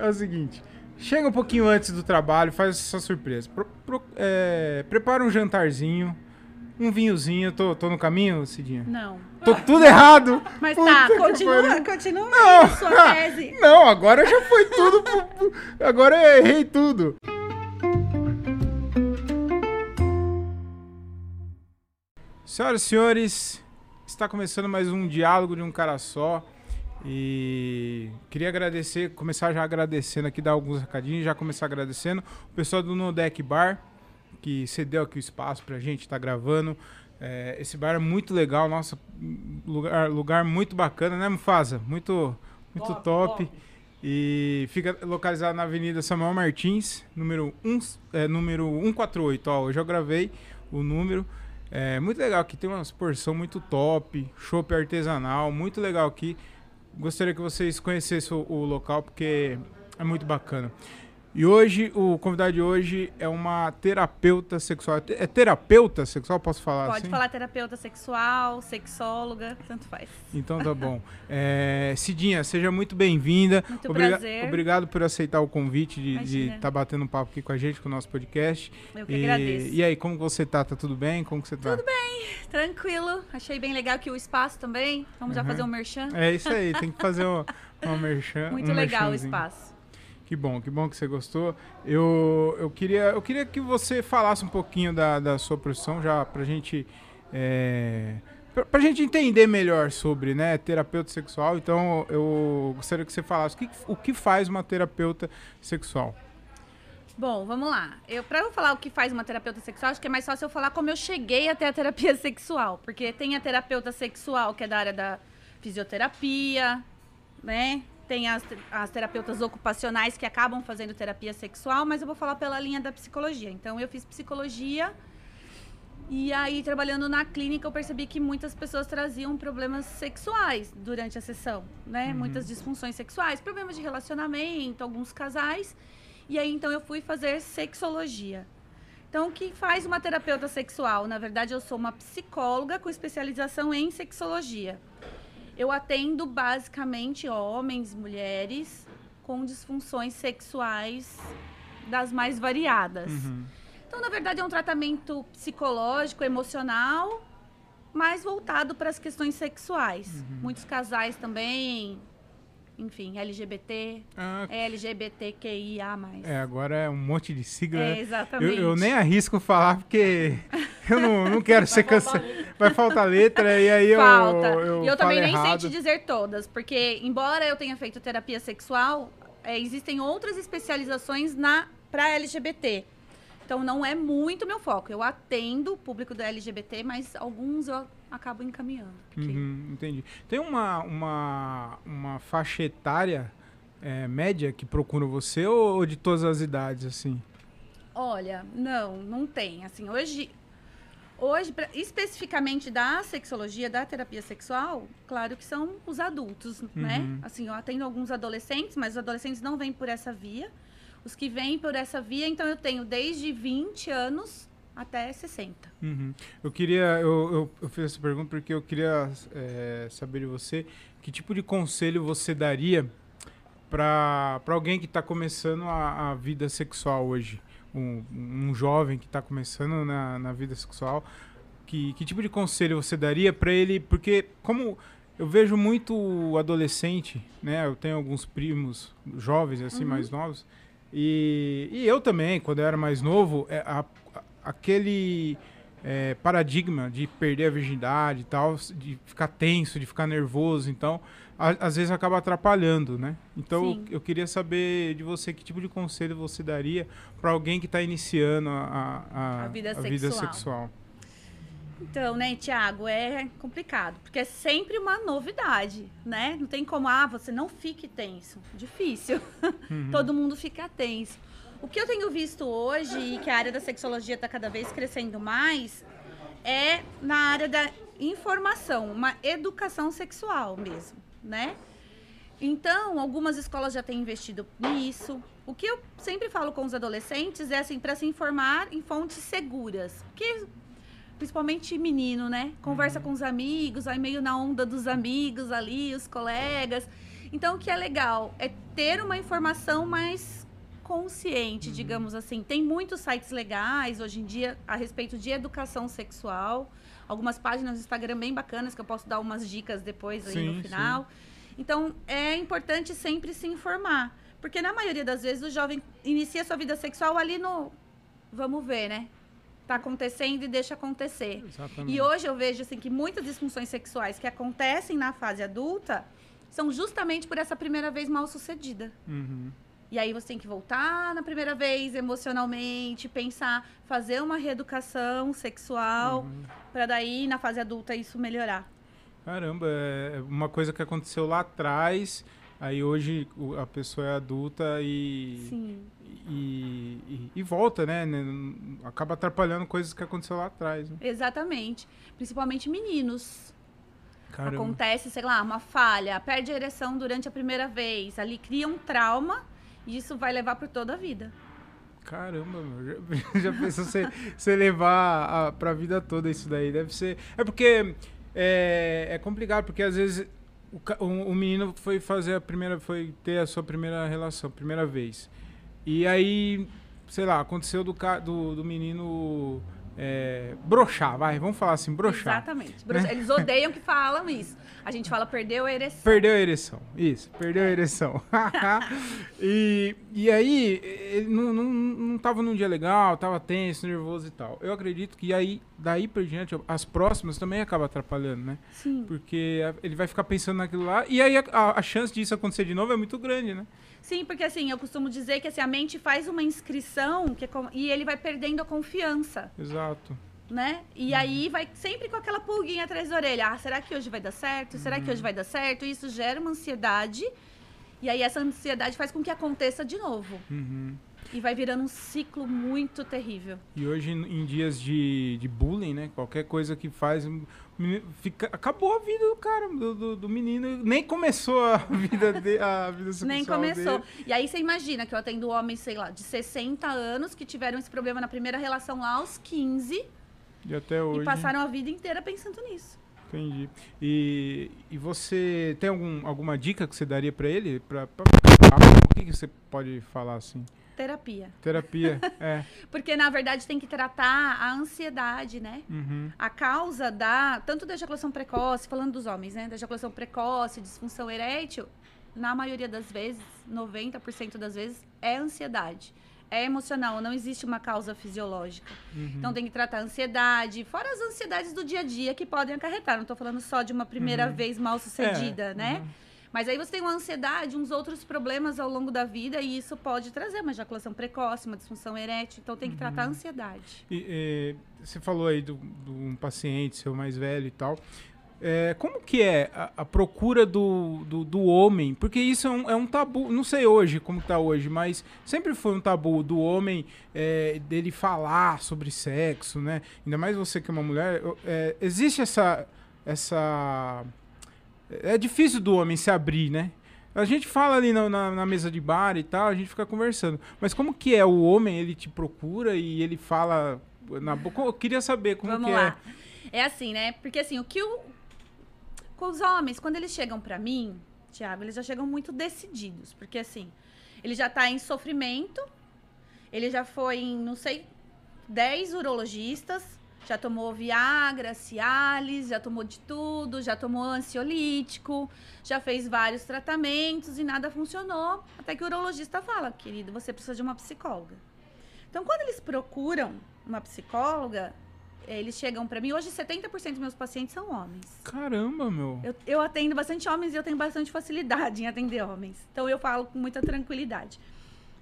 é o seguinte. Chega um pouquinho antes do trabalho, faz essa surpresa. Pro, pro, é, prepara um jantarzinho, um vinhozinho. Tô, tô no caminho, Cidinha? Não. Tô tudo errado. Mas Puta tá, continua, pariu. continua Não. sua tese. Não, agora já foi tudo. agora eu errei tudo. Senhoras e senhores, está começando mais um diálogo de um cara só. E queria agradecer, começar já agradecendo aqui, dar alguns recadinhos, já começar agradecendo o pessoal do No Deck Bar, que cedeu aqui o espaço pra gente estar gravando. É, esse bar é muito legal, nossa, lugar, lugar muito bacana, né, Mufasa? Muito, muito top. E fica localizado na Avenida Samuel Martins, número, um, é, número 148. Ó, eu gravei o número. É muito legal aqui, tem uma porção muito top, chopp artesanal, muito legal aqui. Gostaria que vocês conhecessem o, o local porque é muito bacana. E hoje, o convidado de hoje é uma terapeuta sexual. É te- terapeuta sexual? Posso falar Pode assim? falar terapeuta sexual, sexóloga, tanto faz. Então tá bom. É, Cidinha, seja muito bem-vinda. Muito Obriga- prazer. Obrigado por aceitar o convite de estar batendo um papo aqui com a gente, com o nosso podcast. Eu que e, agradeço. E aí, como você tá? Tá tudo bem? Como que você tá? Tudo Tranquilo, achei bem legal aqui o espaço também. Vamos já Uhum. fazer um merchan. É isso aí, tem que fazer uma, uma merchan. Muito um legal o espaço. Que bom, que bom que você gostou. Eu, eu, queria, eu queria que você falasse um pouquinho da, da sua profissão, já pra gente. É, gente entender melhor sobre né, terapeuta sexual. Então, eu gostaria que você falasse o que, o que faz uma terapeuta sexual. Bom, vamos lá. Eu, pra eu falar o que faz uma terapeuta sexual, acho que é mais fácil eu falar como eu cheguei até a terapia sexual. Porque tem a terapeuta sexual, que é da área da fisioterapia, né? Tem as, as terapeutas ocupacionais que acabam fazendo terapia sexual, mas eu vou falar pela linha da psicologia. Então, eu fiz psicologia e aí, trabalhando na clínica, eu percebi que muitas pessoas traziam problemas sexuais durante a sessão, né? Uhum. Muitas disfunções sexuais, problemas de relacionamento, alguns casais. E aí, então, eu fui fazer sexologia. Então, o que faz uma terapeuta sexual? Na verdade, eu sou uma psicóloga com especialização em sexologia. Eu atendo basicamente homens, mulheres com disfunções sexuais das mais variadas. Uhum. Então, na verdade, é um tratamento psicológico, emocional, mais voltado para as questões sexuais. Uhum. Muitos casais também, enfim, LGBT, Ah, LGBTQIA+. é, agora é um monte de sigla. É, né? Eu, exatamente. eu nem arrisco falar porque eu não, não quero ser cancelado. Vai faltar letra e aí eu. Falta. Eu, e eu também nem sei errado. te dizer todas, porque embora eu tenha feito terapia sexual, é, existem outras especializações na para LGBT. Então não é muito meu foco. Eu atendo o público da LGBT, mas alguns eu acabo encaminhando. porque- Uhum, entendi. Tem uma, uma, uma faixa etária é, média que procura você ou, ou de todas as idades, assim? Olha, não, não tem. Assim, hoje, hoje pra- especificamente da sexologia, da terapia sexual, claro que são os adultos, né? Uhum. Assim, eu atendo alguns adolescentes, mas os adolescentes não vêm por essa via. Os que vêm por essa via, então eu tenho desde 20 anos até 60. Uhum. Eu queria. Eu, eu, eu fiz essa pergunta porque eu queria é, saber de você que tipo de conselho você daria para alguém que está começando a, a vida sexual hoje. Um, um jovem que está começando na, na vida sexual. Que, que tipo de conselho você daria para ele? Porque, como eu vejo muito adolescente, né? Eu tenho alguns primos jovens, assim, Uhum. mais novos. E, e eu também, quando eu era mais novo, é, a- a- aquele é, paradigma de perder a virgindade e tal, de ficar tenso, de ficar nervoso, então, a- às vezes acaba atrapalhando, né? Então, Sim. eu queria saber de você que tipo de conselho você daria para alguém que está iniciando a, a, A vida vida sexual. sexual. Então, né, Tiago, é complicado, porque é sempre uma novidade, né? Não tem como, ah, você não fique tenso. Difícil. Uhum. Todo mundo fica tenso. O que eu tenho visto hoje, e que a área da sexologia está cada vez crescendo mais, é na área da informação, uma educação sexual mesmo, né? Então, algumas escolas já têm investido nisso. O que eu sempre falo com os adolescentes é assim, para se informar em fontes seguras. Porque principalmente menino, né? Conversa com os amigos, aí meio na onda dos amigos ali, os colegas. Então, o que é legal é ter uma informação mais consciente, uhum. digamos assim. Tem muitos sites legais hoje em dia a respeito de educação sexual. Algumas páginas do Instagram bem bacanas que eu posso dar umas dicas depois aí sim, no final. Sim. Então, é importante sempre se informar. Porque na maioria das vezes o jovem inicia sua vida sexual ali no. Vamos ver, né? Tá acontecendo e deixa acontecer. Exatamente. E hoje eu vejo assim, que muitas disfunções sexuais que acontecem na fase adulta são justamente por essa primeira vez mal sucedida. Uhum. E aí você tem que voltar na primeira vez emocionalmente, pensar, fazer uma reeducação sexual uhum. para daí na fase adulta isso melhorar. Caramba, é uma coisa que aconteceu lá atrás, aí hoje a pessoa é adulta e Sim. E, e, e, volta, né? Acaba atrapalhando coisas que aconteceu lá atrás. Né? Exatamente. Principalmente meninos. Caramba. Acontece, sei lá, uma falha, perde a ereção durante a primeira vez, ali cria um trauma e isso vai levar por toda a vida. Caramba, meu. Já, já pensou você, você levar a, pra vida toda isso daí? Deve ser. É porque é, é complicado, porque às vezes o, o, o, menino foi fazer a primeira. Foi ter a sua primeira relação, primeira vez. E aí, sei lá, aconteceu do, do, do menino é, broxar, vai, vamos falar assim, broxar. Exatamente. Né? Eles odeiam que falam isso. A gente fala perdeu a ereção. Perdeu a ereção, isso, perdeu a ereção. e, e aí, não, não, não tava num dia legal, tava tenso, nervoso e tal. Eu acredito que aí, daí por diante, as próximas também acabam atrapalhando, né? Sim. Porque ele vai ficar pensando naquilo lá, e aí a, a chance disso acontecer de novo é muito grande, né? Sim, porque assim, eu costumo dizer que assim, a mente faz uma inscrição que é com... e ele vai perdendo a confiança. Exato. Né? E uhum. aí vai sempre com aquela pulguinha atrás da orelha. Ah, será que hoje vai dar certo? Será uhum. que hoje vai dar certo? Isso gera uma ansiedade. E aí essa ansiedade faz com que aconteça de novo. Uhum. E vai virando um ciclo muito terrível. E hoje, em dias de, de bullying, né? Qualquer coisa que faz. Fica, acabou a vida do cara, do, do, do menino. Nem começou a vida, de, a vida sexual Nem começou. Dele. E aí você imagina que eu atendo homens, sei lá, de 60 anos que tiveram esse problema na primeira relação lá aos 15. E até hoje. E passaram a vida inteira pensando nisso. Entendi. E, e você tem algum, alguma dica que você daria para ele? Pra, pra, o que, que você pode falar assim? Terapia. Terapia, é. Porque, na verdade, tem que tratar a ansiedade, né? Uhum. A causa da... Tanto da ejaculação precoce, falando dos homens, né? Da ejaculação precoce, disfunção erétil, na maioria das vezes, 90% das vezes, é ansiedade. É emocional, não existe uma causa fisiológica. Uhum. Então tem que tratar a ansiedade, fora as ansiedades do dia a dia que podem acarretar. Não estou falando só de uma primeira uhum. vez mal sucedida, é. né? Uhum. Mas aí você tem uma ansiedade, uns outros problemas ao longo da vida e isso pode trazer uma ejaculação precoce, uma disfunção erétil. Então tem que tratar a uhum. ansiedade. E, e, você falou aí de um paciente seu mais velho e tal. É, como que é a, a procura do, do, do, homem? Porque isso é um, é um, tabu, não sei hoje como está hoje, mas sempre foi um tabu do homem é, dele falar sobre sexo, né? Ainda mais você que é uma mulher. Existe essa, essa é difícil do homem se abrir, né? A gente fala ali na, na, na, mesa de bar e tal, a gente fica conversando. Mas como que é? O homem, ele te procura e ele fala na boca? Eu queria saber como Vamos que lá. é. É assim, né? Porque assim, o que o... Com os homens, quando eles chegam para mim, Tiago, eles já chegam muito decididos. Porque assim, ele já tá em sofrimento, ele já foi em, não sei, 10 urologistas, já tomou Viagra, Cialis, já tomou de tudo, já tomou ansiolítico, já fez vários tratamentos e nada funcionou. Até que o urologista fala, querido, você precisa de uma psicóloga. Então, quando eles procuram uma psicóloga, eles chegam para mim. Hoje, 70% dos meus pacientes são homens. Caramba, meu. Eu, eu atendo bastante homens e eu tenho bastante facilidade em atender homens. Então, eu falo com muita tranquilidade.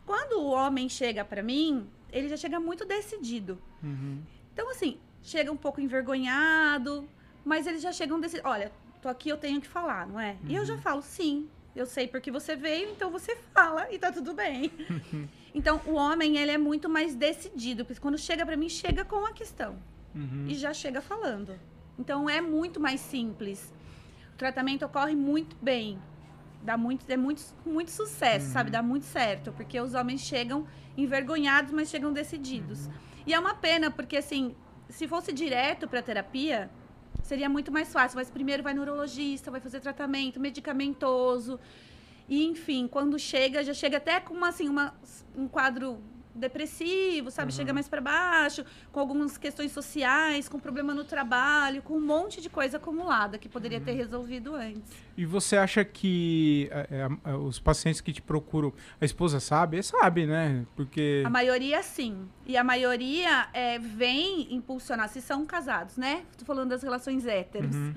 Quando o homem chega para mim, ele já chega muito decidido. Uhum. Então, assim, chega um pouco envergonhado, mas eles já chegam desse, olha, tô aqui, eu tenho que falar, não é? Uhum. E eu já uhum. falo, sim, eu sei porque você veio, então você fala e tá tudo bem. então, o homem, ele é muito mais decidido, porque quando chega para mim, chega com a questão. Uhum. E já chega falando. Então, é muito mais simples. O tratamento ocorre muito bem. Dá muito, é muito, muito sucesso, uhum. sabe? Dá muito certo, porque os homens chegam envergonhados, mas chegam decididos. Uhum. E é uma pena, porque assim, se fosse direto para terapia, seria muito mais fácil. Mas primeiro vai no urologista, vai fazer tratamento medicamentoso. E, enfim, quando chega, já chega até com uma, assim, uma, um quadro depressivo, sabe? Uhum. Chega mais para baixo, com algumas questões sociais, com problema no trabalho, com um monte de coisa acumulada que poderia uhum. ter resolvido antes. E você acha que é, é, os pacientes que te procuram, a esposa sabe? Sabe, né? Porque... A maioria sim. E a maioria é, vem impulsionar, se são casados, né? Estou falando das relações héteros. Uhum.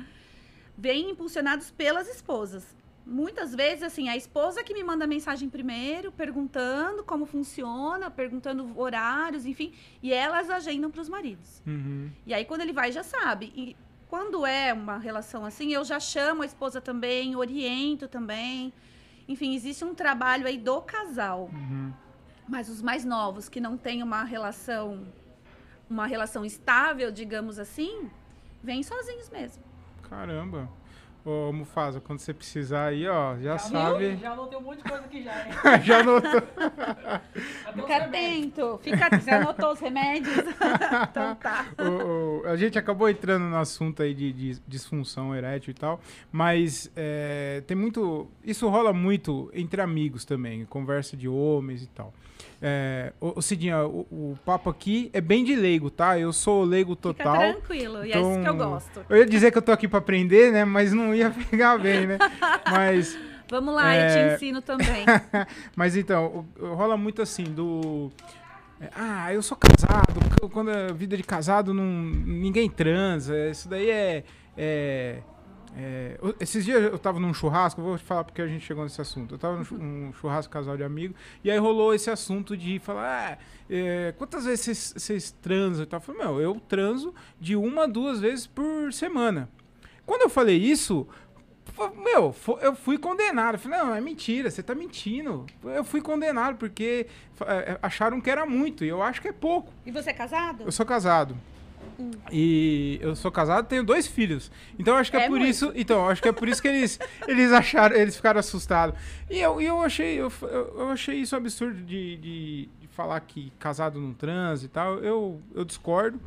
Vem impulsionados pelas esposas muitas vezes, assim, a esposa que me manda mensagem primeiro, perguntando como funciona, perguntando horários, enfim, e elas agendam para os maridos. Uhum. E aí, quando ele vai, já sabe. E quando é uma relação assim, eu já chamo a esposa também, oriento também. Enfim, existe um trabalho aí do casal. Uhum. Mas os mais novos, que não têm uma relação, uma relação estável, digamos assim, vêm sozinhos mesmo. Caramba. Ô, Mufasa, quando você precisar aí, ó, já, já sabe. já anotei um monte de coisa aqui já, hein? já anotou. Fica atento. Fica atento. Você anotou os remédios? então tá. O, o, a gente acabou entrando no assunto aí de, de disfunção erétil e tal, mas é, tem muito... Isso rola muito entre amigos também, conversa de homens e tal. É, o, Cidinha, o, o, papo aqui é bem de leigo, tá? Eu sou leigo total. Fica tranquilo, e é isso que eu então, gosto. Eu ia dizer que eu tô aqui para aprender, né? Mas não ia pegar bem, né? Mas. Vamos lá, é... eu te ensino também. mas então, rola muito assim do. É, ah, eu sou casado. Quando a vida de casado, não, ninguém transa. Isso daí é, é é, esses dias eu tava num churrasco, vou te falar porque a gente chegou nesse assunto. Eu tava num churrasco casal de amigo, e aí rolou esse assunto de falar: ah, é, quantas vezes vocês transam? Eu falei, meu, eu transo de uma, duas vezes por semana. Quando eu falei isso, meu, eu fui condenado. Eu falei, não, é mentira, você tá mentindo. Eu fui condenado porque é, acharam que era muito, e eu acho que é pouco. E você é casado? Eu sou casado. E eu sou casado, tenho dois filhos. Então acho que é, é por muito. isso, então acho que é por isso que eles eles acharam, eles ficaram assustados. E eu, eu achei eu, eu achei isso absurdo de, de, de falar que casado não transa e tal. Eu eu discordo.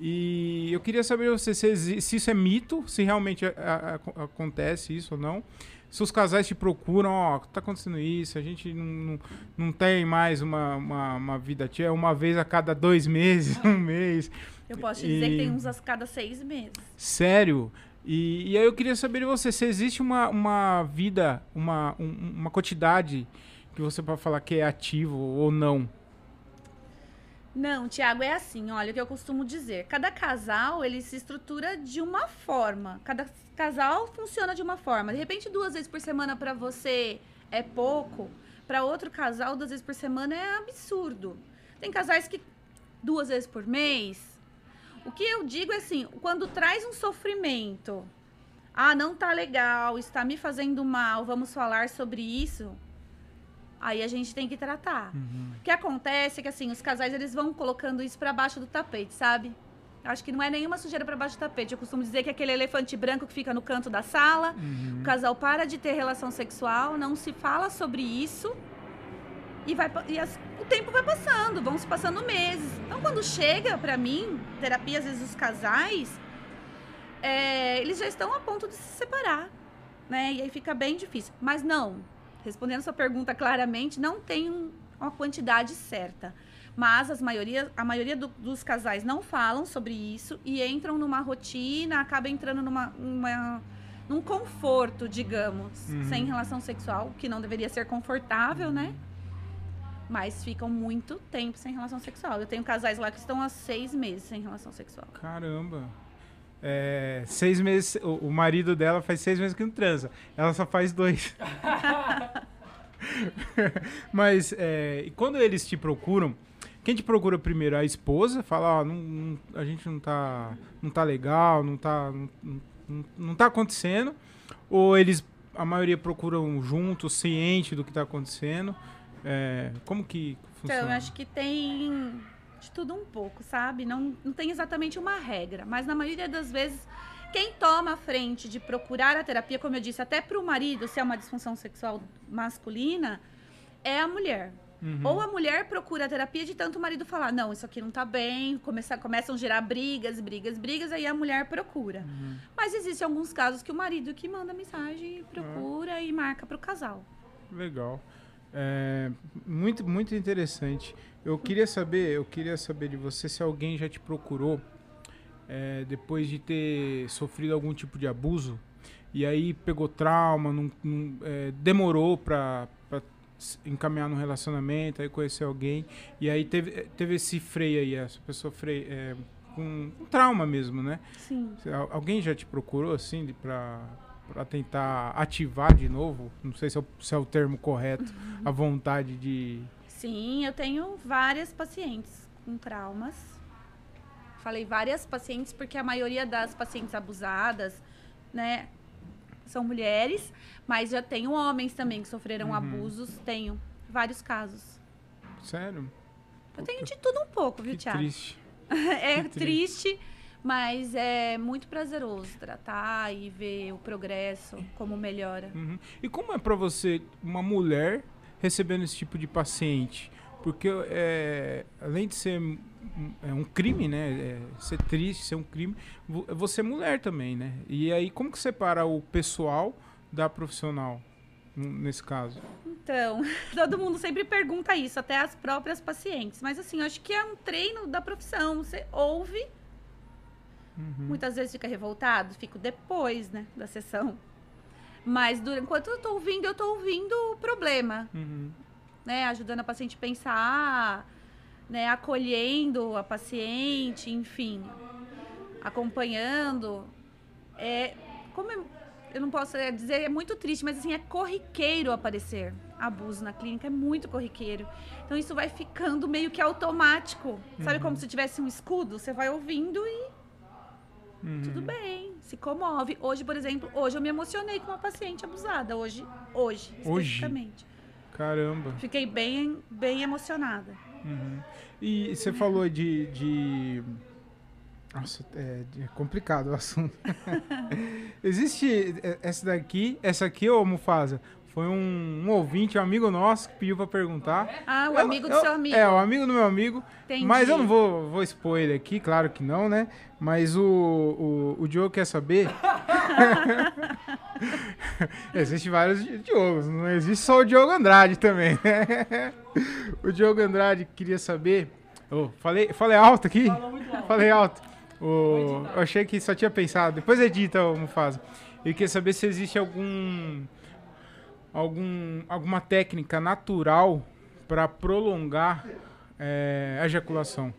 E eu queria saber você se, se isso é mito, se realmente a, a, acontece isso ou não se os casais te procuram, ó, tá acontecendo isso, a gente não, não, não tem mais uma, uma, uma vida tia, uma vez a cada dois meses, um mês. Eu posso te e... dizer que tem uns a cada seis meses. Sério? E, e aí eu queria saber de você, se existe uma, uma vida, uma, um, uma quantidade que você pode falar que é ativo ou não? Não, Tiago, é assim, olha o que eu costumo dizer. Cada casal, ele se estrutura de uma forma. Cada casal funciona de uma forma. De repente, duas vezes por semana para você é pouco, para outro casal, duas vezes por semana é absurdo. Tem casais que duas vezes por mês. O que eu digo é assim, quando traz um sofrimento, ah, não tá legal, está me fazendo mal, vamos falar sobre isso. Aí a gente tem que tratar. Uhum. O que acontece é que assim, os casais eles vão colocando isso para baixo do tapete, sabe? Acho que não é nenhuma sujeira para baixo do tapete. Eu costumo dizer que é aquele elefante branco que fica no canto da sala, uhum. o casal para de ter relação sexual, não se fala sobre isso e vai e as, o tempo vai passando, vão se passando meses. Então, quando chega para mim, terapia às vezes os casais, é, eles já estão a ponto de se separar, né? E aí fica bem difícil. Mas não, respondendo sua pergunta claramente, não tem uma quantidade certa. Mas as maioria, a maioria do, dos casais não falam sobre isso e entram numa rotina, acaba entrando numa, uma, num conforto, digamos, uhum. sem relação sexual, que não deveria ser confortável, né? Mas ficam muito tempo sem relação sexual. Eu tenho casais lá que estão há seis meses sem relação sexual. Caramba! É, seis meses. O, o, marido dela faz seis meses que não transa. Ela só faz dois. Mas é, quando eles te procuram, quem te procura primeiro? A esposa? Fala, ó, a gente não tá, não tá legal, não tá, não, não, não tá acontecendo. Ou eles, a maioria procuram juntos, ciente do que tá acontecendo. É, como que funciona? Então, eu acho que tem de tudo um pouco, sabe? Não, não tem exatamente uma regra, mas na maioria das vezes, quem toma a frente de procurar a terapia, como eu disse, até para o marido, se é uma disfunção sexual masculina, é a mulher. Uhum. Ou a mulher procura a terapia de tanto o marido falar, não, isso aqui não tá bem, começa, começam a gerar brigas, brigas, brigas, aí a mulher procura. Uhum. Mas existem alguns casos que o marido que manda mensagem, procura uhum. e marca para o casal. Legal. É, muito, muito interessante. Eu queria saber, eu queria saber de você se alguém já te procurou é, depois de ter sofrido algum tipo de abuso e aí pegou trauma, não, não, é, demorou para encaminhar no relacionamento, aí conhecer alguém e aí teve, teve esse freio aí, essa pessoa freio, é, com um trauma mesmo, né? Sim. Alguém já te procurou assim para para tentar ativar de novo? Não sei se é o, se é o termo correto, uhum. a vontade de. Sim, eu tenho várias pacientes com traumas. Falei várias pacientes porque a maioria das pacientes abusadas, né, são mulheres, mas já tenho homens também que sofreram uhum. abusos. Tenho vários casos. Sério? Eu tenho de tudo um pouco, viu, que Thiago? Triste. é que triste. triste mas é muito prazeroso tratar e ver o progresso, como melhora. Uhum. E como é para você, uma mulher, recebendo esse tipo de paciente? Porque é, além de ser é um crime, né? É, ser triste, ser um crime, você é mulher também, né? E aí, como que separa o pessoal da profissional, nesse caso? Então, todo mundo sempre pergunta isso, até as próprias pacientes. Mas assim, acho que é um treino da profissão. Você ouve Uhum. Muitas vezes fica revoltado, fico depois, né, da sessão. Mas durante, enquanto eu tô ouvindo, eu tô ouvindo o problema. Uhum. Né, ajudando a paciente a pensar, né, acolhendo a paciente, enfim, acompanhando. É, como eu, eu não posso dizer, é muito triste, mas assim, é corriqueiro aparecer abuso na clínica, é muito corriqueiro. Então isso vai ficando meio que automático. Sabe uhum. como se tivesse um escudo? Você vai ouvindo e Uhum. Tudo bem, se comove. Hoje, por exemplo, hoje eu me emocionei com uma paciente abusada. Hoje, hoje, especificamente. Caramba. Fiquei bem, bem emocionada. Uhum. E você falou de, de... Nossa, é, é, complicado o assunto. Existe essa daqui, essa aqui, ô Mufasa, foi um, um, ouvinte, um amigo nosso, que pediu para perguntar. Ah, o eu, amigo do eu, seu amigo. É, o amigo do meu amigo. Entendi. Mas eu não vou, vou expor ele aqui, claro que não, né? Mas o, o, o Diogo quer saber. Existe vários Diogos, não existe só o Diogo Andrade também. o Diogo Andrade queria saber. Oh, falei, falei alto aqui? Alto. Falei alto. Oh, eu achei que só tinha pensado. Depois edita, o Mufasa. Ele queria saber se existe algum algum, alguma técnica natural para prolongar é, a ejaculação?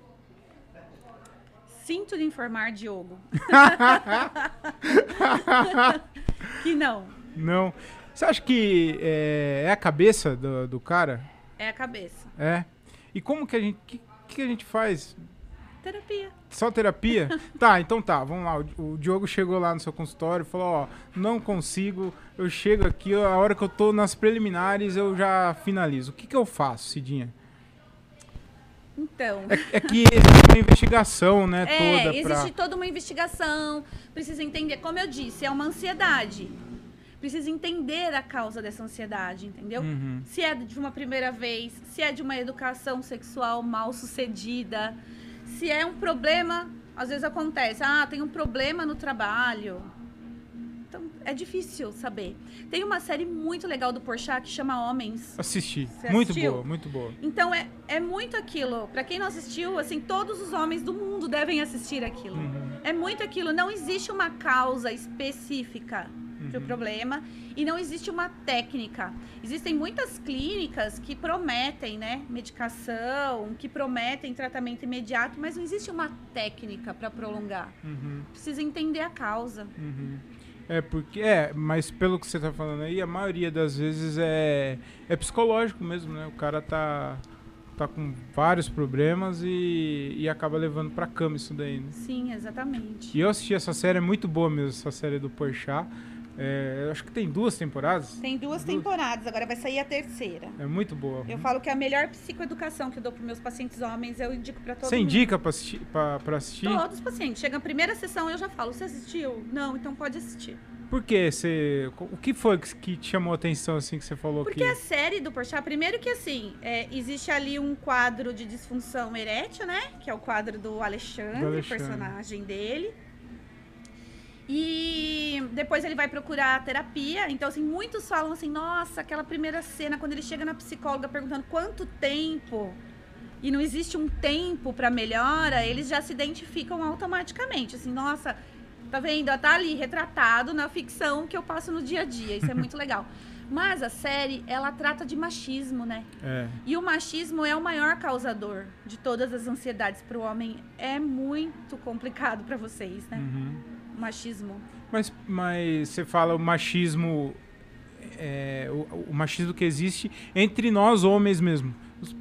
Sinto lhe informar, Diogo. que não. Não. Você acha que é, é a cabeça do, do, cara? É a cabeça. É. E como que a gente. que, que a gente faz? Terapia. Só terapia? tá, então tá, vamos lá. O, Diogo chegou lá no seu consultório e falou: Ó, não consigo, eu chego aqui, a hora que eu tô nas preliminares eu já finalizo. O que que eu faço, Cidinha? Então. É, é que existe uma investigação, né? É, toda existe pra... toda uma investigação. Precisa entender, como eu disse, é uma ansiedade. Precisa entender a causa dessa ansiedade, entendeu? Uhum. Se é de uma primeira vez, se é de uma educação sexual mal sucedida se é um problema, às vezes acontece, ah, tem um problema no trabalho. Então, é difícil saber. Tem uma série muito legal do Porchat que chama Homens. Assisti. Muito boa, muito boa. Então, é, é muito aquilo. Para quem não assistiu, assim, todos os homens do mundo devem assistir aquilo. Uhum. É muito aquilo. Não existe uma causa específica uhum. para o problema e não existe uma técnica. Existem muitas clínicas que prometem, né, medicação, que prometem tratamento imediato, mas não existe uma técnica para prolongar. Uhum. Precisa entender a causa. Uhum. É, porque, é, mas pelo que você está falando aí, a maioria das vezes é, é psicológico mesmo, né? O cara tá tá com vários problemas e, e acaba levando pra cama isso daí, né? Sim, exatamente. E eu assisti essa série, é muito boa mesmo, essa série do Porchat. É, acho que tem duas temporadas. Tem duas, duas, temporadas, agora vai sair a terceira. É muito boa. Eu falo que é a melhor psicoeducação que eu dou para meus pacientes homens, eu indico para todos. Você indica para assistir, assistir? Todos os pacientes. Chega a primeira sessão, eu já falo, você assistiu? Não, então pode assistir. Por que você. O que foi que te chamou a atenção assim que você falou Porque a série do Porchat, primeiro que assim, é, existe ali um quadro de disfunção erétil, né? Que é o quadro do Alexandre, do Alexandre. personagem dele. E depois ele vai procurar terapia. Então, assim, muitos falam assim: nossa, aquela primeira cena, quando ele chega na psicóloga perguntando quanto tempo e não existe um tempo para melhora, eles já se identificam automaticamente. Assim, nossa, tá vendo? Tá ali retratado na ficção que eu passo no dia a dia. Isso é muito legal. Mas a série, ela trata de machismo, né? É. E o machismo é o maior causador de todas as ansiedades para o homem. É muito complicado para vocês, né? Uhum. Machismo. Mas, mas você fala o machismo. é, o, o machismo que existe entre nós homens mesmo.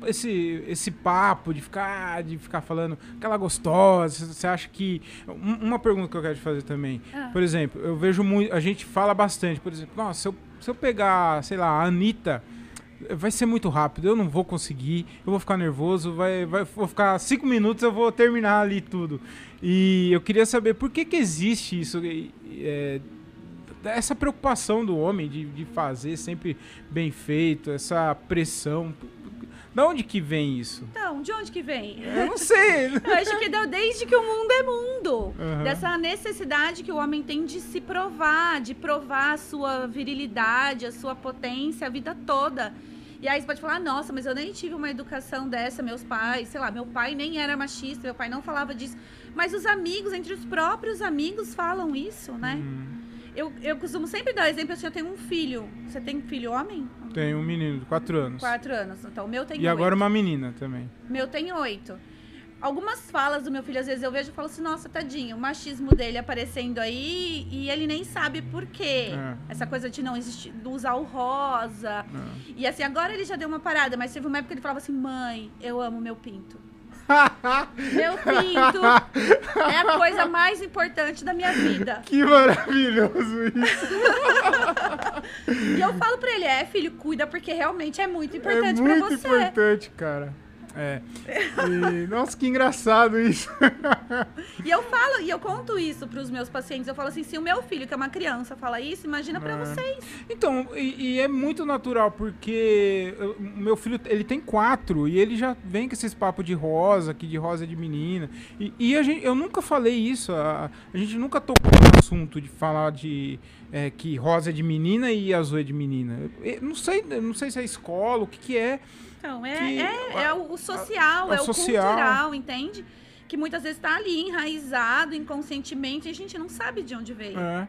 Esse, esse papo de ficar, de ficar falando aquela gostosa, você acha que. um- Uma pergunta que eu quero te fazer também. Ah. Por exemplo, eu vejo muito. A gente fala bastante, por exemplo, nossa, se eu, se eu pegar, sei lá, a Anitta, vai ser muito rápido, eu não vou conseguir, eu vou ficar nervoso, vai, vai, vou ficar cinco minutos, eu vou terminar ali tudo. E eu queria saber por que, que existe isso, é, essa preocupação do homem de, de fazer sempre bem feito, essa pressão. Da onde que vem isso? Então, de onde que vem? Eu não sei. Eu acho que deu desde que o mundo é mundo. Aham. Dessa necessidade que o homem tem de se provar, de provar a sua virilidade, a sua potência a vida toda. E aí você pode falar, nossa, mas eu nem tive uma educação dessa, meus pais, sei lá, meu pai nem era machista, meu pai não falava disso. Mas os amigos, entre os próprios amigos, falam isso, né? Hum, Eu, eu costumo sempre dar exemplo, assim, eu tenho um filho. Você tem filho homem? tem um menino de quatro anos. Quatro anos. Então, o meu tem E agora uma menina também. Meu tem oito. Algumas falas do meu filho, às vezes eu vejo e falo assim, nossa, tadinho, o machismo dele aparecendo aí e ele nem sabe por quê. É. Essa coisa de não existir, de usar o rosa. É. E assim, agora ele já deu uma parada, mas teve uma época que ele falava assim, mãe, eu amo meu pinto. Meu pinto é a coisa mais importante da minha vida. que maravilhoso isso. E eu falo pra ele, é, filho, cuida, porque realmente é muito importante é pra muito você. importante, cara. É. E, nossa, que engraçado isso. E eu falo, e eu conto isso pros meus pacientes. Eu falo assim, se o meu filho, que é uma criança, fala isso, imagina pra É. vocês. Então, e, e é muito natural, porque o meu filho, ele tem quatro, e ele já vem com esses papos de rosa, que de rosa é de menina. E, e a gente, eu nunca falei isso, a, a gente nunca tocou no assunto de falar de é, que rosa é de menina e azul é de menina. Eu não sei, eu não sei se é escola, o que que é. Então, é, Que- é, é o, social, é é, o social. cultural, entende? Que muitas vezes tá ali enraizado inconscientemente e a gente não sabe de onde veio. É.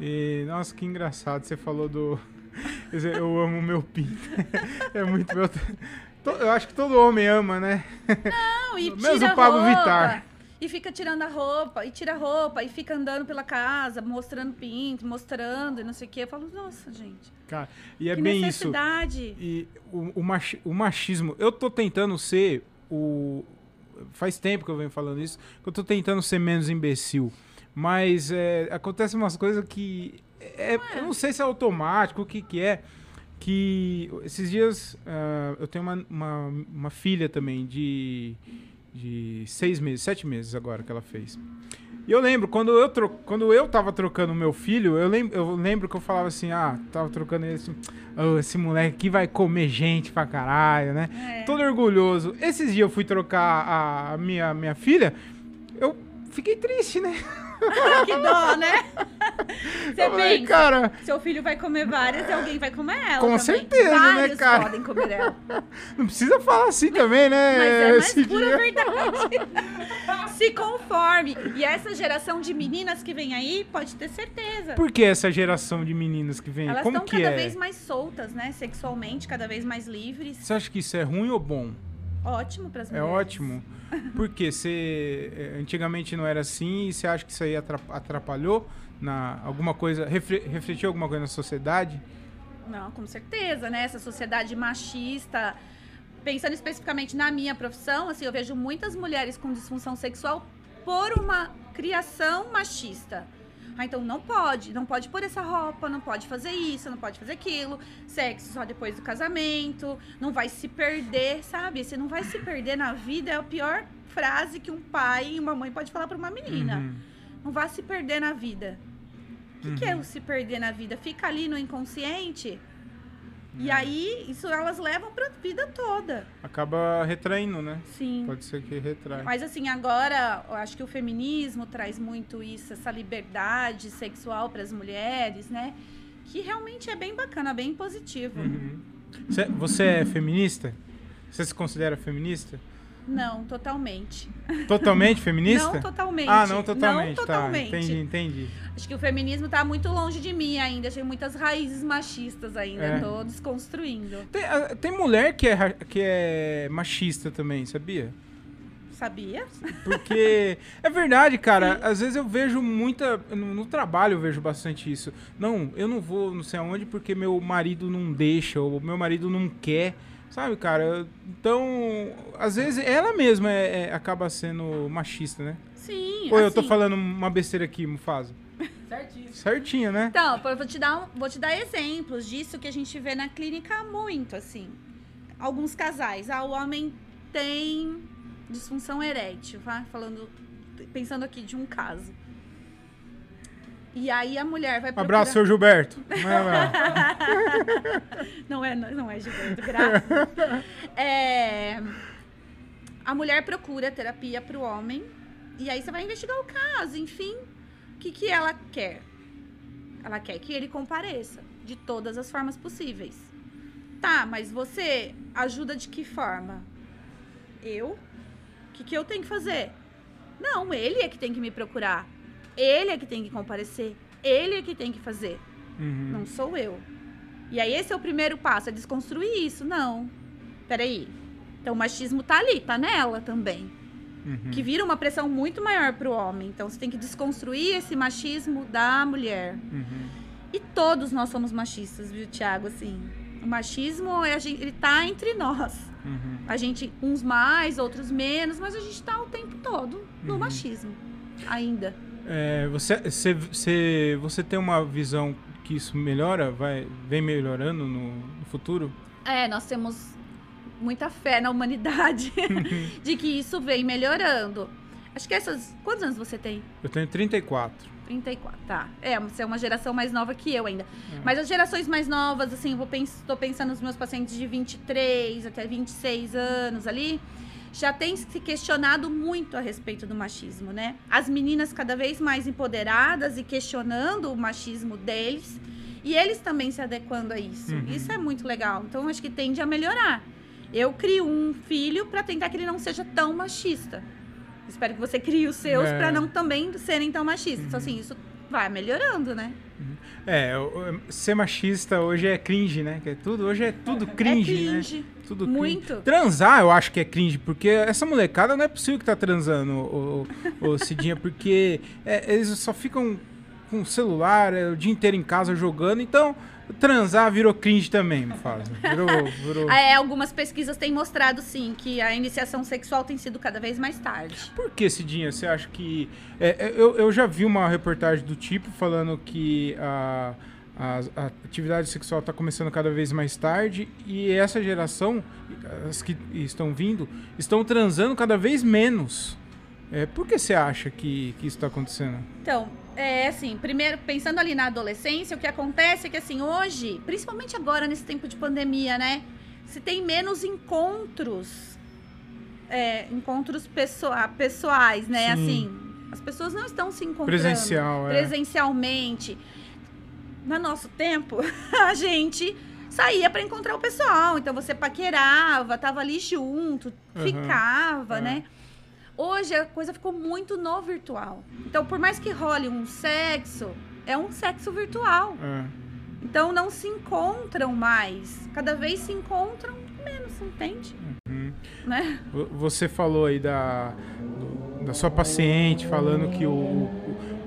E, nossa, que engraçado, você falou do... Eu amo meu pinto. É muito meu... Eu acho que todo homem ama, né? Não, e Menos tira o Pablo roupa, Vittar. E fica tirando a roupa, e tira a roupa, e fica andando pela casa, mostrando pinto, mostrando e não sei o quê. Eu falo, nossa, gente, Cara, e é que bem isso. E o, o, machi- o machismo, eu tô tentando ser o. Faz tempo que eu venho falando isso, que eu tô tentando ser menos imbecil. Mas é, acontecem umas coisas que. é- Eu não sei se é automático, o que, que é. Que esses dias ah, eu tenho uma, uma, uma filha também de, de seis meses, sete meses agora que ela fez. E eu lembro, quando eu, tro quando eu tava trocando o meu filho, eu, lem eu lembro que eu falava assim, ah, tava trocando ele assim, "Oh, esse moleque aqui vai comer gente pra caralho, né? É. Todo orgulhoso. Esses dias eu fui trocar a, a minha, minha filha, eu fiquei triste, né? que dó, né? Você falei, pensa, cara, seu filho vai comer várias e alguém vai comer ela Com também. certeza, né, Vários cara? podem comer ela. não precisa falar assim também, né? Mas é mais pura dia. verdade. Se conforme. E essa geração de meninas que vem aí, pode ter certeza. Por que essa geração de meninas que vem? Elas Como estão cada é? vez mais soltas, né? Sexualmente, cada vez mais livres. Você acha que isso é ruim ou bom? Ótimo para as É mulheres. ótimo. Porque você antigamente não era assim e você acha que isso aí atra- atrapalhou na alguma coisa, refle- refletiu alguma coisa na sociedade? Não, com certeza, né? Essa sociedade machista. Pensando especificamente na minha profissão, assim, eu vejo muitas mulheres com disfunção sexual por uma criação machista. Ah, então não pode, não pode pôr essa roupa, não pode fazer isso, não pode fazer aquilo. Sexo só depois do casamento, não vai se perder, sabe? Você não vai se perder na vida é a pior frase que um pai e uma mãe pode falar para uma menina. Uhum. Não vá se perder na vida. O que, que é Uhum. o se perder na vida? Fica ali no inconsciente? E aí, isso elas levam pra vida toda. Acaba retraindo, né? Sim. Pode ser que retrai. Mas assim, agora, eu acho que o feminismo traz muito isso, essa liberdade sexual para as mulheres, né? Que realmente é bem bacana, bem positivo. Uhum. Cê- Você é feminista? Você se considera feminista? Não, totalmente. Totalmente feminista? Não totalmente. Ah, não totalmente. Não totalmente. Tá, entendi, entendi. Acho que o feminismo tá muito longe de mim ainda. Tem muitas raízes machistas ainda. É. Tô desconstruindo. Tem, ah, tem mulher que é, que é machista também, sabia? Sabia? Porque é verdade, cara. Às vezes eu vejo muita. No, no trabalho eu vejo bastante isso. Não, eu não vou não sei aonde porque meu marido não deixa, ou meu marido não quer. Sabe, cara? Então, às vezes ela mesma é- é- acaba sendo machista, né? Sim. Ou eu tô assim. falando uma besteira aqui, Mufasa? Certíssimo. Certinho, né? Então, eu vou te, dar um- vou te dar exemplos disso que a gente vê na clínica muito, assim. Alguns casais. Ah, o homem tem disfunção erétil, vai? Falando, pensando aqui de um caso. E aí a mulher vai procurar... abraço, seu Gilberto. Não é, não é Gilberto, graças. É, a mulher procura terapia para o homem e aí você vai investigar o caso, enfim. O que, que ela quer? Ela quer que ele compareça de todas as formas possíveis. Tá, mas você ajuda de que forma? Eu? O que, que eu tenho que fazer? Não, ele é que tem que me procurar. Ele é que tem que comparecer. Ele é que tem que fazer. Uhum. Não sou eu. E aí esse é o primeiro passo, é desconstruir isso. Não. Peraí. Então o machismo tá ali, tá nela também. Uhum. Que vira uma pressão muito maior pro homem. Então você tem que desconstruir esse machismo da mulher. Uhum. E todos nós somos machistas, viu, Tiago? Assim, o machismo, é a gente, ele tá entre nós. Uhum. A gente, uns mais, outros menos, mas a gente tá o tempo todo no Uhum. machismo. Ainda. É, você, você, você, você tem uma visão que isso melhora, vai, vem melhorando no, no futuro? É, nós temos muita fé na humanidade de que isso vem melhorando. Acho que essas. Quantos anos você tem? Eu tenho 34. 34, tá. É, você é uma geração mais nova que eu ainda. É. Mas as gerações mais novas, assim, eu vou pens tô pensando nos meus pacientes de 23 até 26 anos ali, já tem se questionado muito a respeito do machismo, né? As meninas cada vez mais empoderadas e questionando o machismo deles. E eles também se adequando a isso. Uhum. Isso é muito legal. Então, acho que tende a melhorar. Eu crio um filho para tentar que ele não seja tão machista. Espero que você crie os seus É. para não também serem tão machistas. Então, assim, isso vai melhorando, né? É, o- o- ser machista hoje é cringe, né? Que é tudo, hoje é tudo cringe, é cringe. né? Tudo Muito. cringe. Transar, eu acho que é cringe, porque essa molecada não é possível que tá transando, o, o, o Cidinha, porque é, eles só ficam com o celular é, o dia inteiro em casa jogando, então transar virou cringe também, me fala. Virou, virou... É, algumas pesquisas têm mostrado, sim, que a iniciação sexual tem sido cada vez mais tarde. Por que, Cidinha, você acha que. é, é, eu, eu já vi uma reportagem do tipo falando que a, a, a atividade sexual está começando cada vez mais tarde e essa geração, as que estão vindo, estão transando cada vez menos. É, por que você acha que, que isso está acontecendo? Então, é assim, primeiro, pensando ali na adolescência, o que acontece é que, assim, hoje, principalmente agora, nesse tempo de pandemia, né? Se tem menos encontros, é, encontros pessoa- pessoais, né? Sim. Assim, as pessoas não estão se encontrando Presencial, é. presencialmente. No nosso tempo, a gente saía para encontrar o pessoal. Então você paquerava, tava ali junto, ficava, É. né? Hoje a coisa ficou muito no virtual. Então, por mais que role um sexo, é um sexo virtual. É. Então não se encontram mais. Cada vez se encontram menos, entende? Uhum. Né? Vo- Você falou aí da, da sua paciente, falando que o,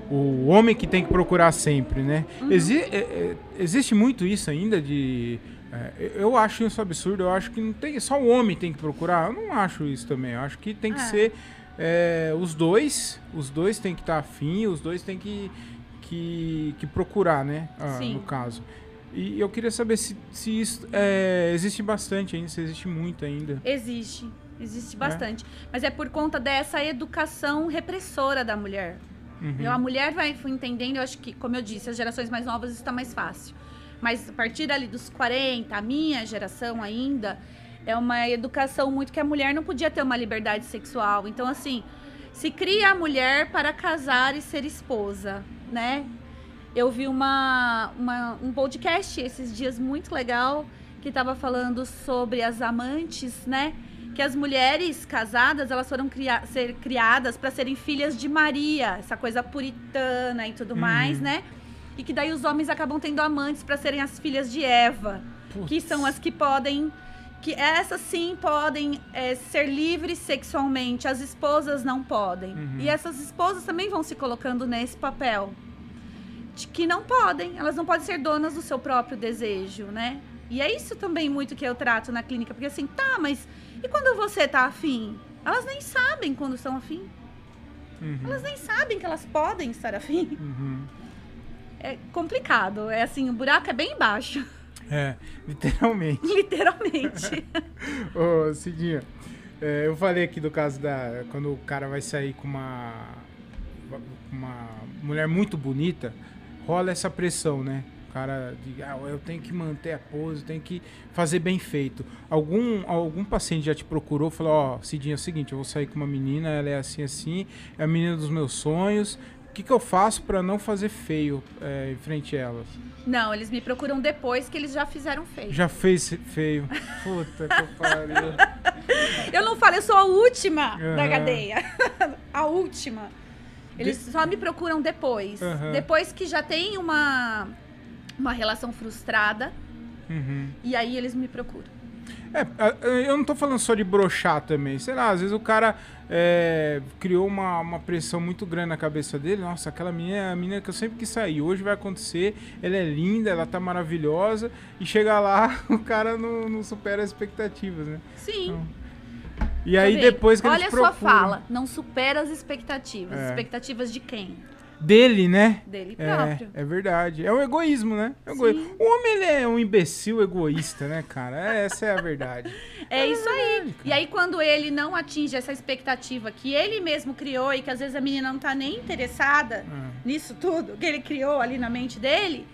o, homem que tem que procurar sempre, né? Exi- é- é- existe muito isso ainda de. é, eu acho isso absurdo, eu acho que não tem. Só o homem tem que procurar. Eu não acho isso também. Eu acho que tem que Ah. ser é, os dois. Os dois têm que estar afim, os dois têm que, que, que procurar, né? Ah, no caso. E eu queria saber se, se isso é, existe bastante ainda, se existe muito ainda. Existe. Existe bastante. Mas é por conta dessa educação repressora da mulher. Uhum. A mulher vai entendendo, eu acho que, como eu disse, as gerações mais novas está mais fácil. mas a partir ali dos 40, a minha geração ainda, é uma educação muito que a mulher não podia ter uma liberdade sexual. Então, assim, se cria a mulher para casar e ser esposa, né? Eu vi uma, uma um podcast esses dias muito legal que estava falando sobre as amantes, né? Que as mulheres casadas elas foram cria ser criadas para serem filhas de Maria, essa coisa puritana e tudo uhum. mais, né? E que daí os homens acabam tendo amantes para serem as filhas de Eva, que são as que podem que essas sim podem é, ser livres sexualmente, as esposas não podem. Uhum. E essas esposas também vão se colocando nesse papel de que não podem, elas não podem ser donas do seu próprio desejo, né? E é isso também muito que eu trato na clínica, porque assim, tá, mas e quando você tá afim? Elas nem sabem quando estão afim. Uhum. Elas nem sabem que elas podem estar afim. Uhum. É complicado, é assim, o buraco é bem baixo. É, literalmente. literalmente. Ô, Cidinha, é, eu falei aqui do caso da. Quando o cara vai sair com uma. Uma mulher muito bonita, rola essa pressão, né? O cara de, ah, eu tenho que manter a pose, tenho que fazer bem feito. Algum, algum paciente já te procurou falou: Ó, oh, Cidinha, é o seguinte, eu vou sair com uma menina, ela é assim, assim, é a menina dos meus sonhos, que, que eu faço para não fazer feio é, em frente a elas? Não, eles me procuram depois que eles já fizeram feio. Já fez feio. Puta que pariu. Eu não falo, eu sou a última uhum. da cadeia. a última. Eles só me procuram depois. Uhum. Depois que já tem uma, uma relação frustrada. Uhum. E aí eles me procuram. É, eu não tô falando só de brochar também. Sei lá, às vezes o cara é, criou uma, uma pressão muito grande na cabeça dele. Nossa, aquela menina é a menina que eu sempre quis sair. Hoje vai acontecer. Ela é linda, ela tá maravilhosa. E chega lá, o cara não, não supera as expectativas, né? Sim. Então, e aí depois que Olha a sua fala, não supera as expectativas. É. Expectativas de quem? Dele, né? Dele próprio. É, é verdade. É o egoísmo, né? É o, egoísmo. o homem ele é um imbecil egoísta, né, cara? É, essa é a verdade. É, é isso aí. E aí, quando ele não atinge essa expectativa que ele mesmo criou e que às vezes a menina não tá nem interessada é. nisso tudo que ele criou ali na mente dele,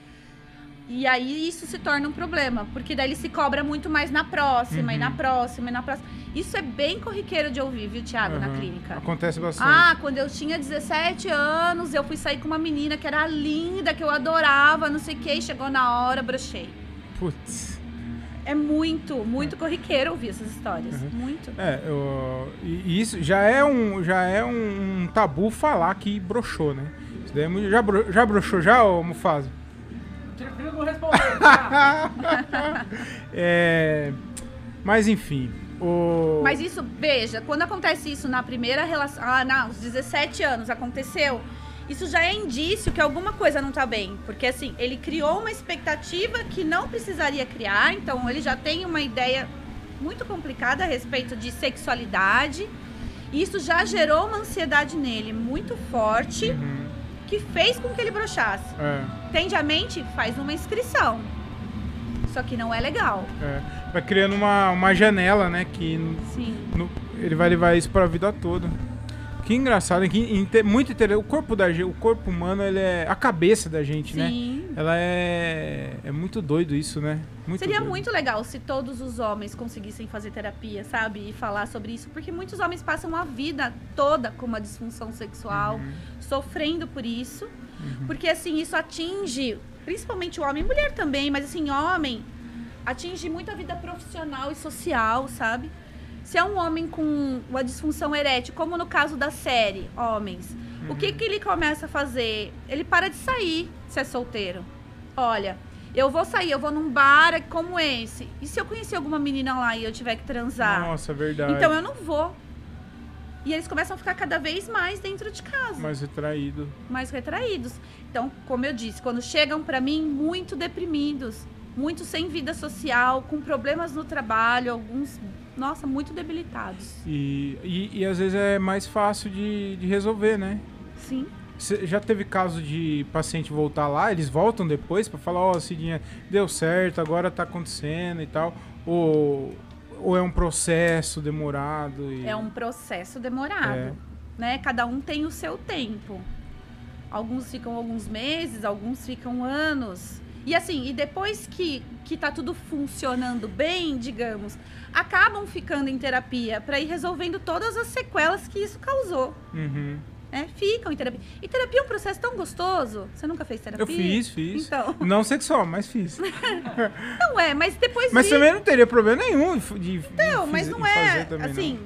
e aí isso se torna um problema, porque daí ele se cobra muito mais na próxima, uhum. e na próxima, e na próxima. Isso é bem corriqueiro de ouvir, viu, Thiago, uhum. na clínica. Acontece bastante. Ah, quando eu tinha 17 anos, eu fui sair com uma menina que era linda, que eu adorava, não sei o que, e chegou na hora, brochei. Putz. É muito, muito corriqueiro ouvir essas histórias. Uhum. Muito. É, eu, e isso já é um, já é um tabu falar que brochou, né? Isso daí é já, bro, já brochou já, ô Mufasa? Prefiro não responder. é, mas enfim. O... Mas isso, veja, quando acontece isso na primeira relação. Ah, não, aos 17 anos aconteceu. Isso já é indício que alguma coisa não tá bem. Porque assim, ele criou uma expectativa que não precisaria criar, então ele já tem uma ideia muito complicada a respeito de sexualidade. E isso já gerou uma ansiedade nele muito forte. Uhum que fez com que ele brochasse. É. Tende a mente, faz uma inscrição. Só que não é legal. É. Vai criando uma, uma janela, né? Que Sim. No, ele vai levar isso para a vida toda. Que engraçado, que muito interessante. O corpo da o corpo humano, ele é a cabeça da gente, né? Sim. né? Ela é é muito doido isso, né? Muito Seria doido. muito legal se todos os homens conseguissem fazer terapia, sabe? E falar sobre isso, porque muitos homens passam a vida toda com uma disfunção sexual, uhum. sofrendo por isso. Uhum. Porque assim, isso atinge principalmente o homem, mulher também, mas assim, homem atinge muito a vida profissional e social, sabe? Se é um homem com uma disfunção erétil, como no caso da série Homens, uhum. o que, uhum. que ele começa a fazer? Ele para de sair se é solteiro. Olha, eu vou sair, eu vou num bar como esse. E se eu conhecer alguma menina lá e eu tiver que transar? Nossa, verdade. Então eu não vou. E eles começam a ficar cada vez mais dentro de casa. Mais retraídos. Mais retraídos. Então, como eu disse, quando chegam para mim muito deprimidos, muito sem vida social, com problemas no trabalho, alguns nossa, muito debilitados. E, e, e às vezes é mais fácil de, de resolver, né? Sim. Cê já teve caso de paciente voltar lá, eles voltam depois para falar, ó, oh, Cidinha, deu certo, agora tá acontecendo e tal. Ou, ou é um processo demorado? E... É um processo demorado. É. Né? Cada um tem o seu tempo. Alguns ficam alguns meses, alguns ficam anos. E assim, e depois que, que tá tudo funcionando bem, digamos, acabam ficando em terapia para ir resolvendo todas as sequelas que isso causou. Uhum. Né? Ficam em terapia. E terapia é um processo tão gostoso. Você nunca fez terapia? Eu fiz, fiz. Então. Não sexual, mas fiz. Não é, mas depois Mas de... também não teria problema nenhum de, Não, de mas não é assim,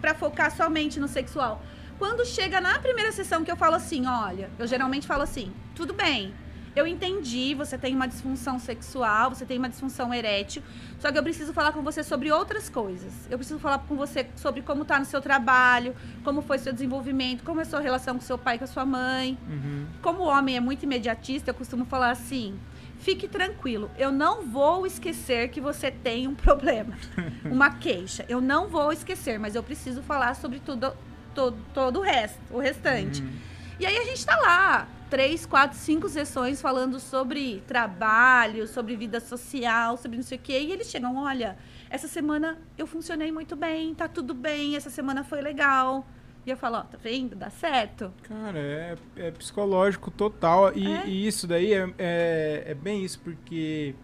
pra focar somente no sexual. Quando chega na primeira sessão que eu falo assim, olha, eu geralmente falo assim, tudo bem, eu entendi, você tem uma disfunção sexual, você tem uma disfunção erétil, só que eu preciso falar com você sobre outras coisas. Eu preciso falar com você sobre como tá no seu trabalho, como foi seu desenvolvimento, como é a sua relação com seu pai e com a sua mãe. Uhum. Como o homem é muito imediatista, eu costumo falar assim: fique tranquilo, eu não vou esquecer que você tem um problema, uma queixa. Eu não vou esquecer, mas eu preciso falar sobre tudo, todo, todo o resto, o restante. Uhum. E aí a gente tá lá, três, quatro, cinco sessões falando sobre trabalho, sobre vida social, sobre não sei o quê. E eles chegam, olha, essa semana eu funcionei muito bem, tá tudo bem, essa semana foi legal. E eu falo, ó, tá vendo? Dá certo. Cara, é, é psicológico total. E, É? e isso daí é, é, é bem isso, porque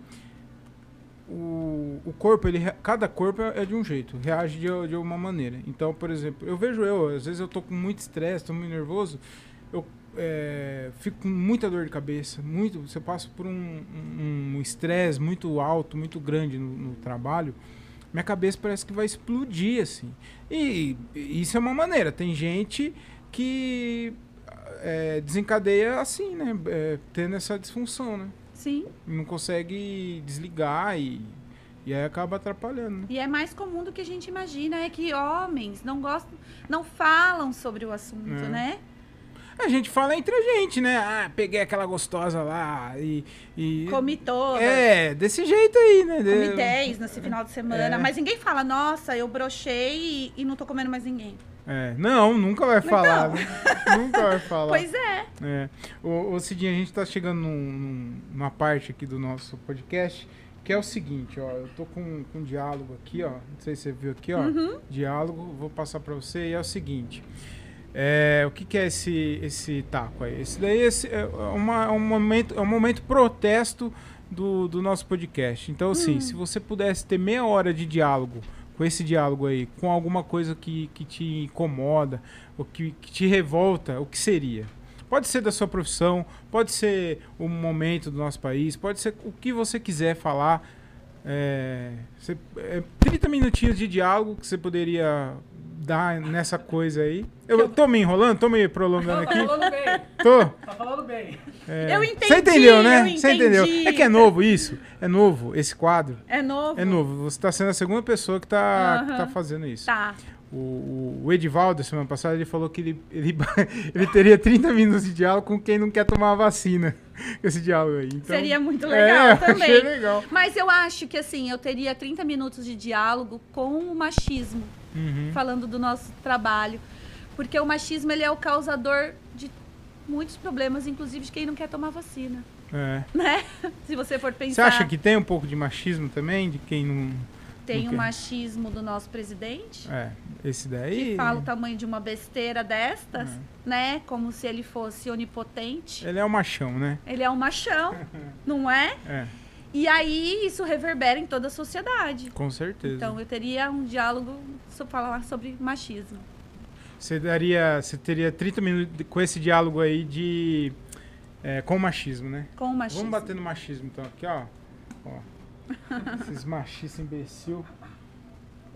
o, o corpo, ele, cada corpo é de um jeito, reage de, de uma maneira. Então, por exemplo, eu vejo eu, às vezes eu tô com muito estresse, tô muito nervoso, eu é, fico com muita dor de cabeça, muito, você passa por um um- um estresse muito alto, muito grande no, no trabalho, minha cabeça parece que vai explodir, assim. E, e isso é uma maneira. Tem gente que é, desencadeia assim, né? É, tendo essa disfunção, né? Sim. Não consegue desligar e, e aí acaba atrapalhando, né? E é mais comum do que a gente imagina, é que homens não gostam, não falam sobre o assunto, É. né? A gente fala entre a gente, né? Ah, peguei aquela gostosa lá e. e Comi todas, é, desse jeito aí, né? comi De- 10 nesse final de semana, É. mas ninguém fala, nossa, eu brochei e, e não tô comendo mais ninguém. É, não, nunca vai falar, né? Nunca vai falar. Pois é. É. Ô, ô Cidinha, a gente tá chegando num- num- numa parte aqui do nosso podcast que é o seguinte, ó. Eu tô com, com um diálogo aqui, ó. Não sei se você viu aqui, ó. Uhum. Diálogo, vou passar pra você e é o seguinte. É, o que, que é esse, esse taco aí? Esse daí esse é, uma, é um momento, é um momento protesto do, do nosso podcast. Então, assim, se você pudesse ter meia hora de diálogo com esse diálogo aí, com alguma coisa que, que te incomoda, ou que, que te revolta, o que seria? Pode ser da sua profissão, pode ser o momento do nosso país, pode ser o que você quiser falar. É, você- é 30 minutinhos de diálogo que você poderia dar nessa coisa aí. Eu tô me enrolando, tô me prolongando Tá aqui. falando bem. Tô. Tá falando bem. É, Eu entendi, Você entendeu, né? Você entendeu. É que é novo isso. É novo esse quadro. É novo. É novo. Você tá sendo a segunda pessoa que tá, que tá fazendo isso. Tá. O, o, Edivaldo, semana passada, ele falou que ele, ele, ele teria 30 minutos de diálogo com quem não quer tomar a vacina. Esse diálogo aí. Então, Seria muito é, legal eu também. Legal. Mas eu acho que assim, eu teria 30 minutos de diálogo com o machismo, Uhum. falando do nosso trabalho. Porque o machismo ele é o causador de muitos problemas, inclusive de quem não quer tomar vacina. É. Né? Se você for Você pensar. acha que tem um pouco de machismo também? De quem não. tem não o quer? machismo do nosso presidente? É, esse daí. Que fala o tamanho de uma besteira destas, É. né? Como se ele fosse onipotente. Ele é um machão, né? Ele é um machão, não é? É, E aí isso reverbera em toda a sociedade. com certeza. Então eu teria um diálogo para falar sobre machismo. Você daria. Você teria 30 minutos com esse diálogo aí de. é, com o machismo, né? Com o machismo. Vamos bater no machismo então aqui, ó. ó. Esses machistas imbecil.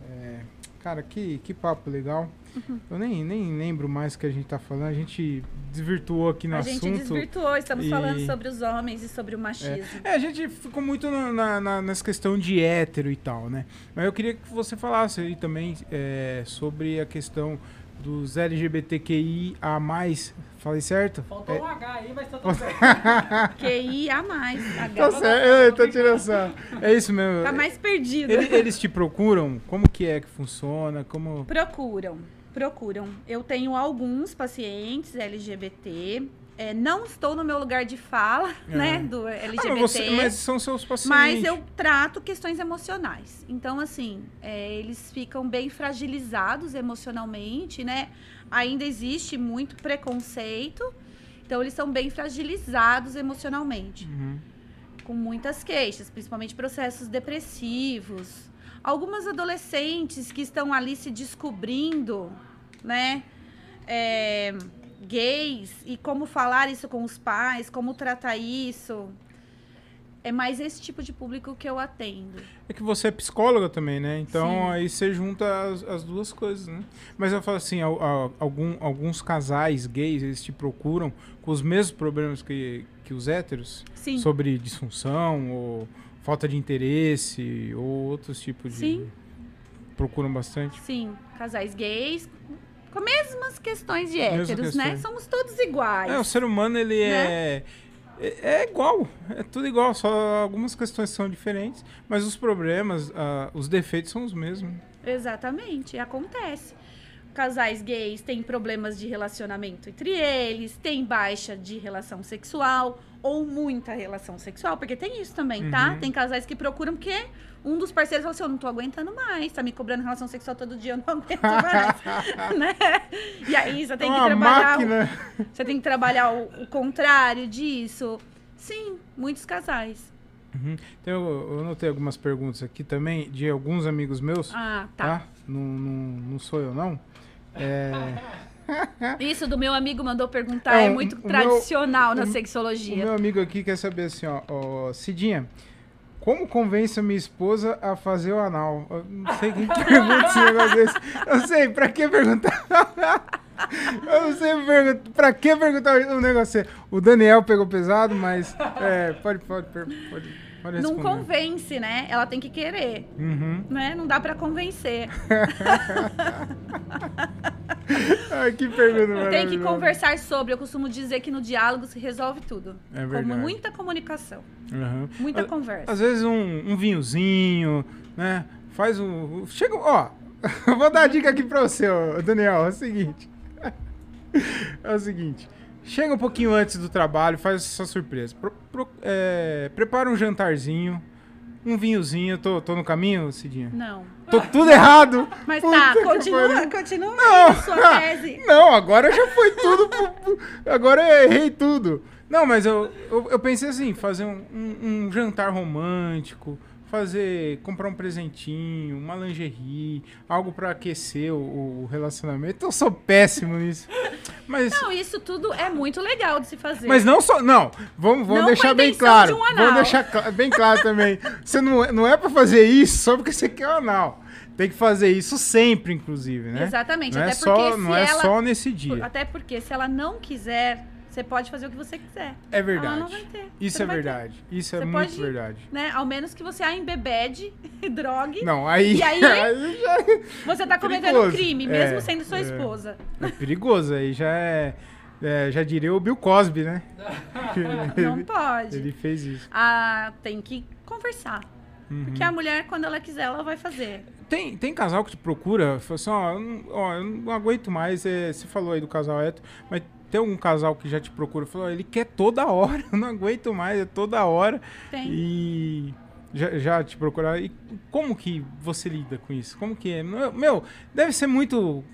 É, cara, que, que papo legal. Uhum. Eu nem, nem lembro mais o que a gente tá falando. A gente desvirtuou aqui no a gente assunto. desvirtuou, estamos e- falando sobre os homens e sobre o machismo. É, a gente ficou muito na, na- na- nessa questão de hétero e tal, né? Mas eu queria que você falasse aí também é, sobre a questão dos LGBTQI a mais. Falei certo? Faltou É, um H aí, mas tá tudo bem. QI a mais. tá certo, eu tô tirando essa. É isso mesmo. Tá mais perdido. Ele- eles te procuram? Como que é que funciona? Como. Procuram, procuram. Eu tenho alguns pacientes LGBT. é, não estou no meu lugar de fala, É. né, do Ah, LGBT. mas, você- mas são seus pacientes. Mas eu trato questões emocionais. Então, assim, é, eles ficam bem fragilizados emocionalmente, né? Ainda existe muito preconceito. Então, eles são bem fragilizados emocionalmente. Uhum. com muitas queixas, principalmente processos depressivos. Algumas adolescentes que estão ali se descobrindo, né? É, gays e como falar isso com os pais, como tratar isso. É mais esse tipo de público que eu atendo. É que você é psicóloga também, né? Então Sim. aí você junta as, as duas coisas, né? Mas eu falo assim, al- al- algum, alguns casais gays, eles te procuram com os mesmos problemas que, que os héteros? Sim. Sobre disfunção ou falta de interesse ou outros tipos de... Sim. Procuram bastante? Sim, casais gays com as mesmas questões de Mesmas héteros, né? questões. Somos todos iguais. É, o ser humano, ele Né? é, é... É igual, é tudo igual, só algumas questões são diferentes, mas os problemas, ah, os defeitos são os mesmos. Exatamente, acontece. Casais gays têm problemas de relacionamento entre eles, tem baixa de relação sexual ou muita relação sexual, porque tem isso também, tá? Uhum. Tem casais que procuram porque um dos parceiros fala assim: Eu não tô aguentando mais, tá me cobrando relação sexual todo dia, eu não aguento mais. né? E aí você tem é que uma trabalhar. o- máquina. Você tem que trabalhar o, o contrário disso. Sim, muitos casais. Uhum. Então, eu, eu notei algumas perguntas aqui também de alguns amigos meus, Ah, tá. tá? Não, não, não sou eu, não. É, Isso do meu amigo mandou perguntar É, é, muito o meu- tradicional na o sexologia. o meu amigo aqui quer saber assim, ó, ó, Cidinha, como convence a minha esposa a fazer o anal? Eu não sei quem pergunta esse negócio desse. Eu não sei, pra que perguntar? Eu não sei pergun- pra que perguntar um negócio. O Daniel pegou pesado, mas é, pode, pode, pode, pode, Não convence, né? Ela tem que querer, Uhum. né? Não dá pra convencer. Ai, que pergunta Tem que conversar sobre. Eu costumo dizer que no diálogo se resolve tudo. É Com verdade. muita comunicação, Uhum. muita Às- conversa. Às vezes um, um vinhozinho, né? Faz um. Chega. Ó, vou dar a dica aqui pra você, Daniel. É o seguinte. É o seguinte. Chega um pouquinho antes do trabalho, faz essa surpresa. Pro- pro- é, prepara um jantarzinho, um vinhozinho. Tô, tô no caminho, Cidinha? Não. Tô tudo errado. Mas Puta tá, continua, continua Não. sua tese. Não, agora já foi tudo. agora eu errei tudo. Não, mas eu, eu, eu pensei assim, fazer um, um- um jantar romântico, fazer, comprar um presentinho, uma lingerie, algo pra aquecer o, o relacionamento. Eu sou péssimo nisso. Mas Não, isso tudo é muito legal de se fazer. mas não só. Não, vamos, vamos Não deixar bem claro. de um anal. Vamos deixar bem claro também. Você não, é- não é pra fazer isso só porque você quer o anal. Tem que fazer isso sempre, inclusive, né? Exatamente, Não é até só, porque não é ela- só nesse dia. Até porque se ela não quiser, você pode fazer o que você quiser. É verdade. Isso Você é vai ter, verdade. Isso é Você muito pode- verdade. né? Ao menos que você a embebede, drogue, Não, aí, E aí? já você tá cometendo um crime, É, mesmo sendo sua é. esposa. é perigoso. Aí já é, é, Já diria o Bill Cosby, né? Não ele, pode. ele fez isso. Ah, tem que conversar. Uhum. Porque a mulher, quando ela quiser, ela vai fazer. Tem, tem casal que te procura, fala assim, ó, eu não, eu não aguento mais. é, você falou aí do casal hétero, mas tem algum casal que já te procura e falou, ele quer toda hora, eu não aguento mais, é toda hora. Tem. E já, já te procuraram. E como que você lida com isso? Como que é? Meu, meu, deve ser muito.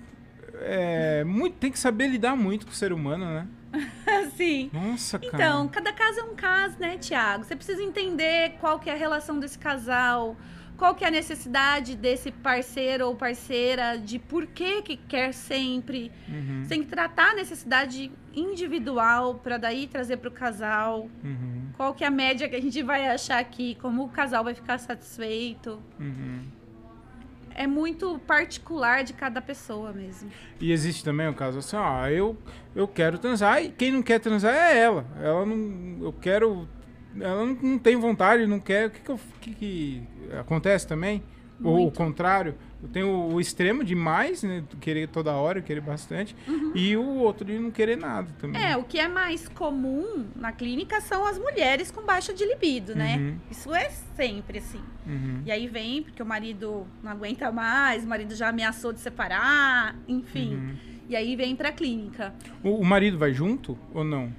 é, muito. Tem que saber lidar muito com o ser humano, né? Sim. Nossa, cara. Então, cada caso é um caso, né, Tiago? Você precisa entender qual que é a relação desse casal, qual que é a necessidade desse parceiro ou parceira, de por que que quer sempre. Uhum, Você tem que tratar a necessidade individual para daí trazer para o casal. uhum, Qual que é a média que a gente vai achar aqui, como o casal vai ficar satisfeito. uhum. É muito particular de cada pessoa mesmo. E existe também o caso assim, ó, eu, eu quero transar e quem não quer transar é ela. Ela não. Eu quero. Ela não, não tem vontade, não quer. O que, que, eu- que, que acontece também? Ou o Muito. contrário. Eu tenho o extremo demais, né? Querer toda hora, querer bastante. E o outro de não querer nada também. Uhum. É, o que é mais comum na clínica são as mulheres com baixa de libido, né? Uhum. Isso é sempre assim. Uhum. E aí vem porque o marido não aguenta mais, o marido já ameaçou de separar, enfim. Uhum. E aí vem pra clínica. O, o marido vai junto ou não?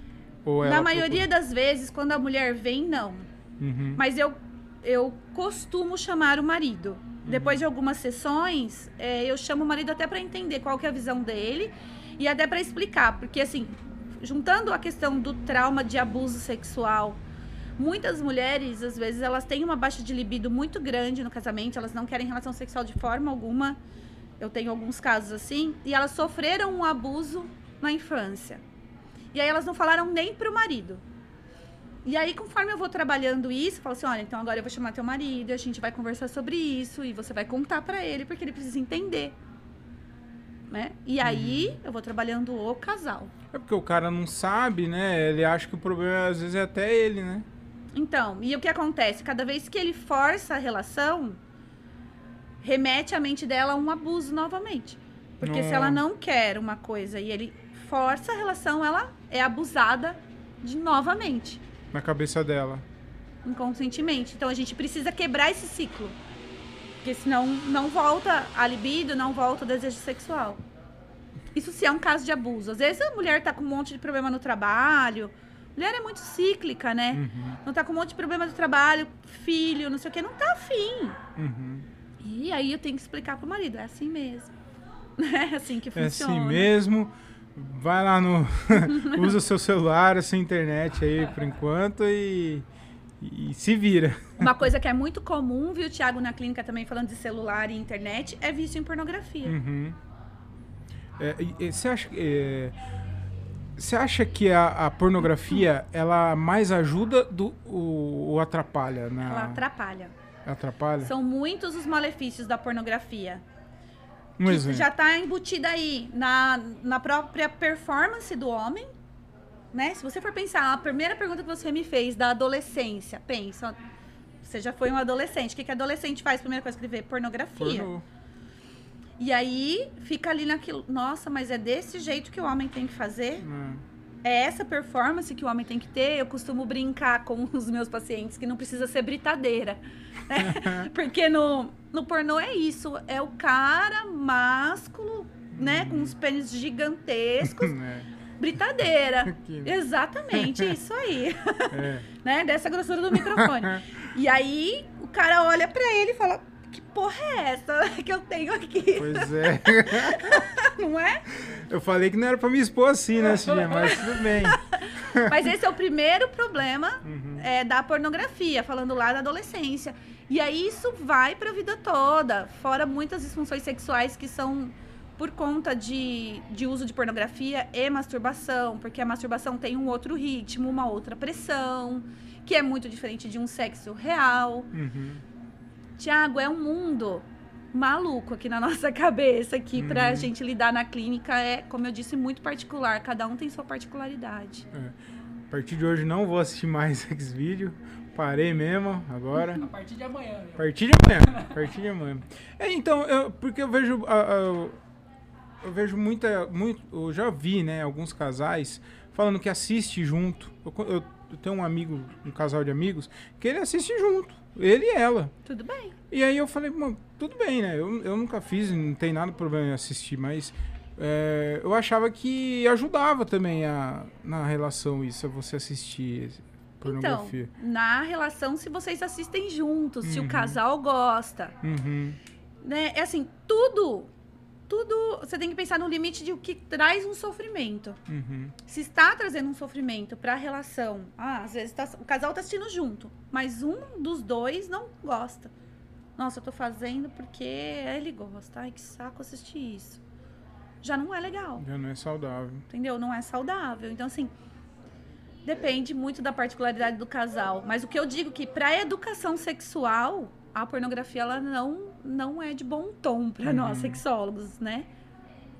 Ou Na maioria das vezes, quando a mulher vem, não. procura? Uhum. Mas eu, eu costumo chamar o marido. Uhum. Depois de algumas sessões, é, eu chamo o marido até pra entender qual que é a visão dele e até pra explicar, porque assim, juntando a questão do trauma de abuso sexual Muitas mulheres, às vezes, elas têm uma baixa de libido muito grande no casamento, elas não querem relação sexual de forma alguma. Eu tenho alguns casos assim, e elas sofreram um abuso na infância. E aí elas não falaram nem pro marido. E aí, conforme eu vou trabalhando isso, eu falo assim: olha, então agora eu vou chamar teu marido, e a gente vai conversar sobre isso, e você vai contar para ele, porque ele precisa entender. Né? E aí, eu vou trabalhando o casal. É porque o cara não sabe, né? Ele acha que o problema às vezes é até ele, né? Então, e o que acontece? Cada vez que ele força a relação, remete a mente dela a um abuso novamente. Porque se ela não quer uma coisa e ele força a relação, ela é abusada de novamente, Na cabeça dela. inconscientemente. Então a gente precisa quebrar esse ciclo. Porque senão não volta a libido, não volta o desejo sexual. Isso se é um caso de abuso. Às vezes a mulher tá com um monte de problema no trabalho. Mulher é muito cíclica, né? Uhum, Não tá com um monte de problema do trabalho, filho, não sei o que, não tá afim. uhum. E aí eu tenho que explicar pro marido, é assim mesmo. É assim que É funciona. assim mesmo. Vai lá no. usa o seu celular, a sua internet aí por enquanto e. E se vira. Uma coisa que é muito comum, viu, Thiago, na clínica também falando de celular e internet, é vício em pornografia. Uhum. É, Você acha, que, é, você acha que a, a pornografia ela mais ajuda do, ou, ou atrapalha? Na, Ela atrapalha. Atrapalha? São muitos os malefícios da pornografia. Um que exemplo. já tá embutida aí na, na própria performance do homem. Né? Se você for pensar, a primeira pergunta que você me fez da adolescência, pensa, você já foi um adolescente. O que, que adolescente faz? Primeira coisa que ele vê? Pornografia. Pornô. E aí fica ali naquilo, nossa, mas é desse jeito que o homem tem que fazer? É essa performance que o homem tem que ter? Eu costumo brincar com os meus pacientes que não precisa ser britadeira. né? Porque no, no pornô é isso, é o cara másculo, né, com os pênis gigantescos, É, britadeira. Aqui. Exatamente, isso aí, é. né, dessa grossura do microfone. E aí o cara olha pra ele e fala: "Que porra é essa que eu tenho aqui?" Pois é. Não é? Eu falei que não era pra me expor assim, né, Cidinha? Mas tudo bem. Mas esse é o primeiro problema Uhum. é, da pornografia, falando lá da adolescência. E aí isso vai pra vida toda, fora muitas disfunções sexuais que são por conta de, de uso de pornografia e masturbação, porque a masturbação tem um outro ritmo, uma outra pressão, que é muito diferente de um sexo real. Uhum. Tiago, é um mundo maluco aqui na nossa cabeça, que pra Uhum. gente lidar na clínica é, como eu disse, muito particular, cada um tem sua particularidade. A partir de hoje não vou assistir mais X-Vídeo. Parei mesmo agora. A partir de amanhã. A partir de amanhã. A partir de amanhã. É, então, eu, porque eu vejo. ah, ah, eu, vejo muita. Muito, eu já vi, né, alguns casais falando que assiste junto. Eu, eu- eu tenho um amigo, um casal de amigos, que ele assiste junto. Ele e ela. Tudo bem. E aí eu falei, mano, tudo bem, né? Eu, eu nunca fiz, não tem nada problema em assistir, mas é, eu achava que ajudava também a, na relação isso, você assistir pornografia. Então, na relação, se vocês assistem juntos, se Uhum. o casal gosta, Uhum. né? É assim, tudo, tudo, você tem que pensar no limite de o que traz um sofrimento. Uhum. Se está trazendo um sofrimento para a relação, ah, às vezes tá- o casal tá assistindo junto, mas um dos dois não gosta. Nossa, eu tô fazendo porque ele gosta. Ai, que saco assistir isso. Já não é legal. Já não é saudável. entendeu? Não é saudável. Então, assim, depende muito da particularidade do casal. Mas o que eu digo que para educação sexual, a pornografia ela não não é de bom tom para Uhum. nós sexólogos, né?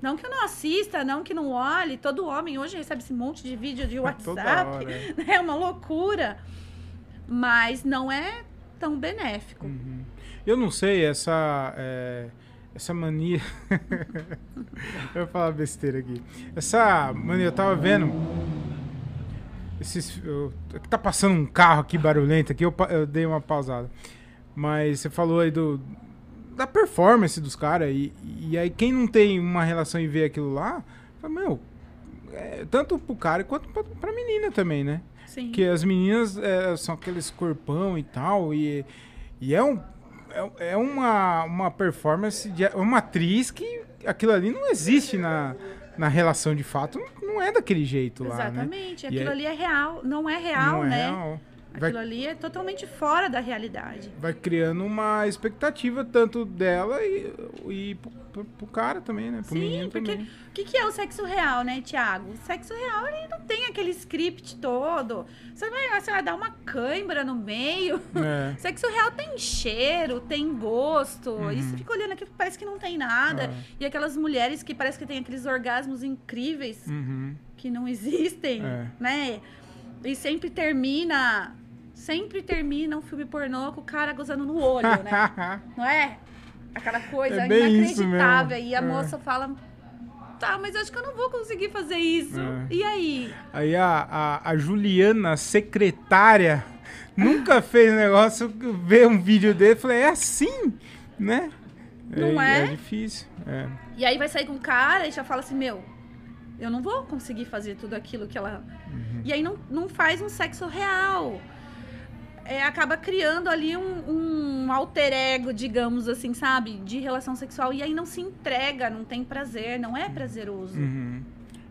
Não que eu não assista, não que não olhe. Todo homem hoje recebe esse monte de vídeo de WhatsApp. hora. é. É uma loucura. Mas não é tão benéfico. Uhum. Eu não sei, essa. é, essa mania. eu vou falar besteira aqui. Essa mania, eu tava vendo. Esses, eu- tá passando um carro aqui barulhento aqui, eu, eu dei uma pausada. Mas você falou aí do. Da performance dos caras. E, e aí, quem não tem uma relação e vê aquilo lá, fala, meu. é, tanto pro cara quanto pra, pra menina também, né? Sim. Porque as meninas é, são aqueles corpão e tal, e, e é, um, é, é uma, uma performance de uma atriz que aquilo ali não existe na, na relação de fato, não é daquele jeito lá, né? Exatamente. E Aquilo aí- ali é real. Não é real, não é né? Real. Vai- Aquilo ali é totalmente fora da realidade. Vai criando uma expectativa tanto dela e, e pro, pro- pro cara também, né? Pro Sim, menino porque também. o que, que é o sexo real, né, Tiago? O sexo real ele não tem aquele script todo. Você vai, você vai dar uma cãibra no meio. É. Sexo real tem cheiro, tem gosto. E você fica olhando aqui, parece que não tem nada. Ah. E aquelas mulheres que parece que tem aqueles orgasmos incríveis Uhum. que não existem, É. né? E sempre termina. Sempre termina um filme pornô com o cara gozando no olho, né? Não é? Aquela coisa É inacreditável. E a É. moça fala. Tá, mas acho que eu não vou conseguir fazer isso. É. E aí? Aí a, a, a Juliana, secretária, nunca fez negócio, vê um vídeo dele e falei, é assim, né? Não é? É difícil. É. E aí vai sair com o cara e já fala assim, meu, eu não vou conseguir fazer tudo aquilo que ela. Uhum. E aí não, não faz um sexo real. É, acaba criando ali um, um alter ego, digamos assim, sabe? De relação sexual. E aí não se entrega, não tem prazer, não é prazeroso. Uhum.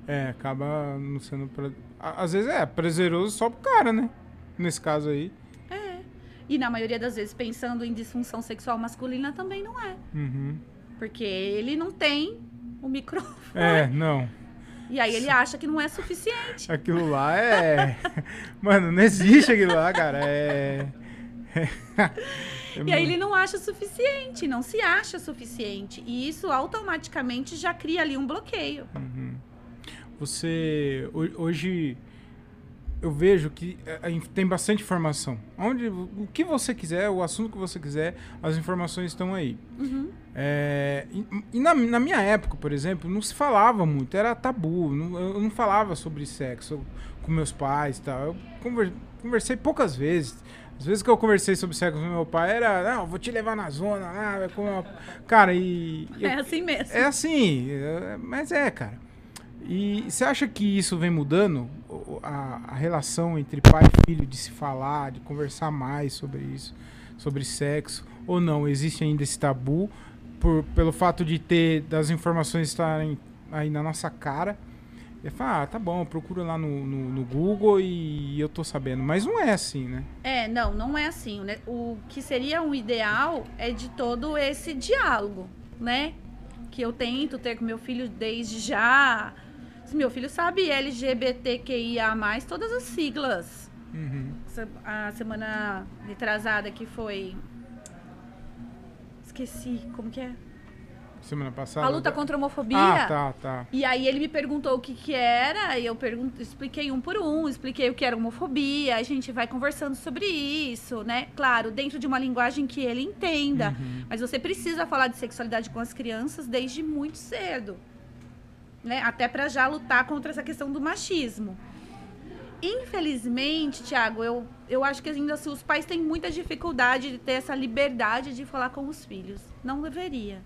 É, acaba não sendo. Pra... Às vezes é prazeroso só pro cara, né? Nesse caso aí. É. E na maioria das vezes, pensando em disfunção sexual masculina, também não é. Uhum. Porque ele não tem o microfone. É, não. E aí ele acha que não é suficiente. Aquilo lá é. Mano, não existe aquilo lá, cara. É. E aí ele não acha suficiente, não se acha suficiente. E isso automaticamente já cria ali um bloqueio. Você. ho- Hoje. Eu vejo que é, inf- tem bastante informação. Onde, o que você quiser, o assunto que você quiser, as informações estão aí. Uhum. É, e e na, na minha época, por exemplo, não se falava muito, era tabu. não- eu não falava sobre sexo com meus pais e tal. Eu conver- conversei poucas vezes. As vezes que eu conversei sobre sexo com meu pai era, não, vou te levar na zona lá, vai comer uma... Cara, e. eu- É assim mesmo. é assim, é- mas é, cara. E você acha que isso vem mudando? A, a relação entre pai e filho, de se falar, de conversar mais sobre isso, sobre sexo? Ou não? Existe ainda esse tabu por, pelo fato de ter das informações estarem aí na nossa cara? E fala, ah, tá bom, procura lá no, no, no Google e eu tô sabendo. Mas não é assim, né? É, não, não é assim. né? O que seria um ideal é de todo esse diálogo, né? Que eu tento ter com meu filho desde já. Meu filho sabe LGBTQIA, todas as siglas. Uhum. A semana retrasada que foi. Esqueci, como que é? Semana passada. A luta contra a homofobia. Ah, tá, tá. E aí ele me perguntou o que que era, e eu expliquei um por um, expliquei o que era homofobia, a gente vai conversando sobre isso, né? Claro, dentro de uma linguagem que ele entenda. Mas você precisa falar de sexualidade com as crianças desde muito cedo. Né? Até para já lutar contra essa questão do machismo. Infelizmente, Tiago, eu, eu acho que ainda assim, os pais têm muita dificuldade de ter essa liberdade de falar com os filhos. Não deveria.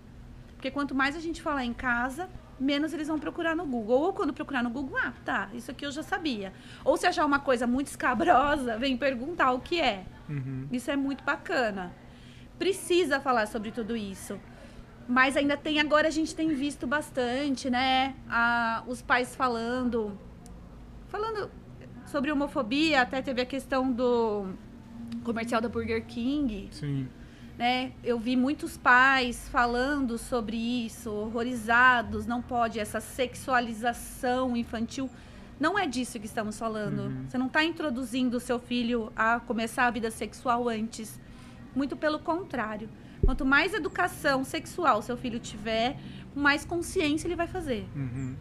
Porque quanto mais a gente falar em casa, menos eles vão procurar no Google. Ou quando procurar no Google, ah, tá, isso aqui eu já sabia. Ou se achar uma coisa muito escabrosa, vem perguntar o que é. Uhum. Isso é muito bacana. Precisa falar sobre tudo isso. Mas ainda tem, agora a gente tem visto bastante, né? a- os pais falando. Falando sobre homofobia, até teve a questão do comercial da Burger King Sim. né? Eu vi muitos pais falando sobre isso, horrorizados, não pode essa sexualização infantil. Não é disso que estamos falando. Você não está introduzindo o seu filho a começar a vida sexual antes. Muito pelo contrário. Quanto mais educação sexual seu filho tiver, mais consciência ele vai fazer. Uhum.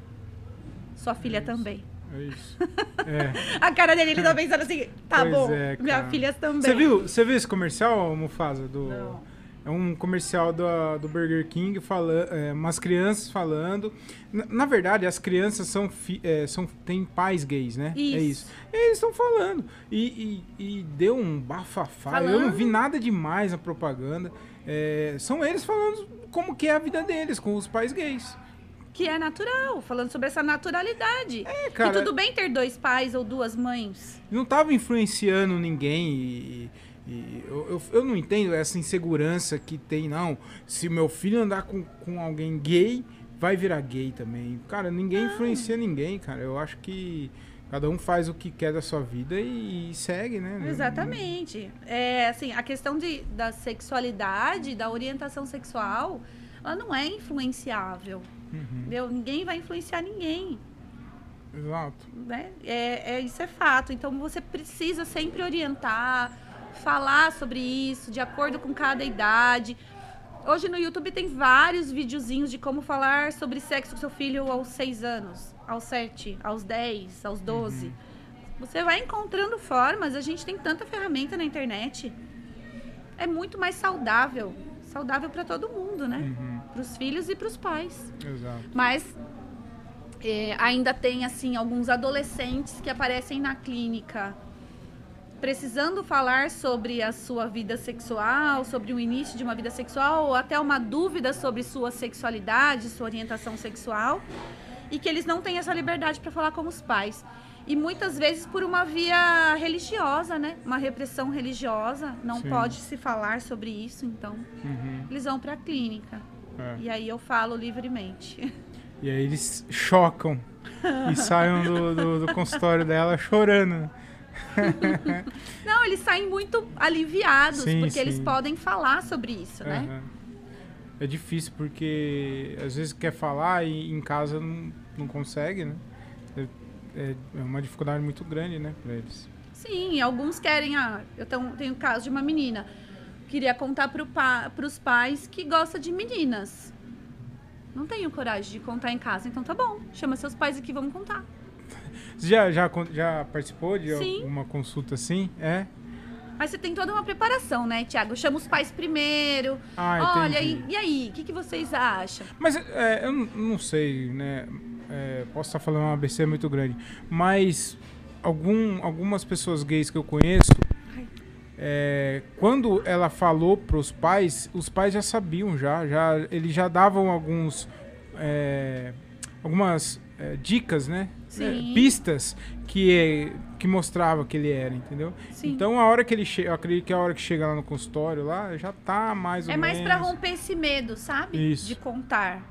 Sua filha Isso. também. É isso. É. A cara dele, ele tá pensando assim, tá Pois bom, é, minha filha também. Você viu, você viu esse comercial, Mufasa? Do, Não. É um comercial do, do Burger King, falando, é, umas crianças falando. Na, na verdade, as crianças são, fi- é, são têm pais gays, né? É Isso. isso. E eles estão falando. E, e, e deu um bafafá. Eu não vi nada demais na propaganda. É, são eles falando como que é a vida deles com os pais gays. Que é natural, falando sobre essa naturalidade. É, cara. E tudo bem ter dois pais ou duas mães. não tava influenciando ninguém e, e eu, eu, eu não entendo essa insegurança que tem, não. Se meu filho andar com, com alguém gay, vai virar gay também. Cara, ninguém influencia ninguém, cara. Eu acho que Cada um faz o que quer da sua vida e, e segue, né? Exatamente. É, assim, a questão de, da sexualidade, da orientação sexual, ela não é influenciável. Uhum. Entendeu? Ninguém vai influenciar ninguém. Exato. Né? É, é, isso é fato. Então você precisa sempre orientar, falar sobre isso, de acordo com cada idade. Hoje no YouTube tem vários videozinhos de como falar sobre sexo com seu filho aos 6 anos, aos 7, aos 10, aos 12. Uhum. Você vai encontrando formas, a gente tem tanta ferramenta na internet. É muito mais saudável. Saudável para todo mundo, né? Uhum. Para os filhos e para os pais. Exato. Mas é, ainda tem assim alguns adolescentes que aparecem na clínica precisando falar sobre a sua vida sexual, sobre o início de uma vida sexual ou até uma dúvida sobre sua sexualidade, sua orientação sexual, e que eles não têm essa liberdade para falar com os pais. E muitas vezes por uma via religiosa, né? Uma repressão religiosa, não Sim. pode se falar sobre isso, então Uhum. eles vão para a clínica. É. E aí eu falo livremente. E aí eles chocam e saem do, do, do consultório dela chorando. Não, eles saem muito aliviados, Sim, porque eles sim. podem falar sobre isso, né? Aham. É difícil porque às vezes quer falar e em casa não, não consegue, né? É, é- é uma dificuldade muito grande, né, pra eles. Sim, alguns querem. Ah, eu tenho o caso de uma menina. Queria contar para pa, os pais que gosta de meninas. Não tenho coragem de contar em casa, então tá bom. Chama seus pais aqui, vamos contar. Você já, já, já participou de Sim. alguma consulta assim? É? Mas você tem toda uma preparação, né, Tiago? Chama os pais primeiro. Ah, Olha, e, e aí, o que, que vocês acham? Mas é, eu não- sei, né? É, posso estar falando uma ABC muito grande. Mas algum, algumas pessoas gays que eu conheço, é, quando ela falou pros pais, os pais já sabiam já, já eles já davam alguns é, algumas é, dicas, né? Sim. É, pistas que que mostrava que ele era, entendeu? Sim. Então a hora que ele chega, eu acredito que a hora que chega lá no consultório lá já tá mais ou É mais menos. pra romper esse medo, sabe? Isso. De contar.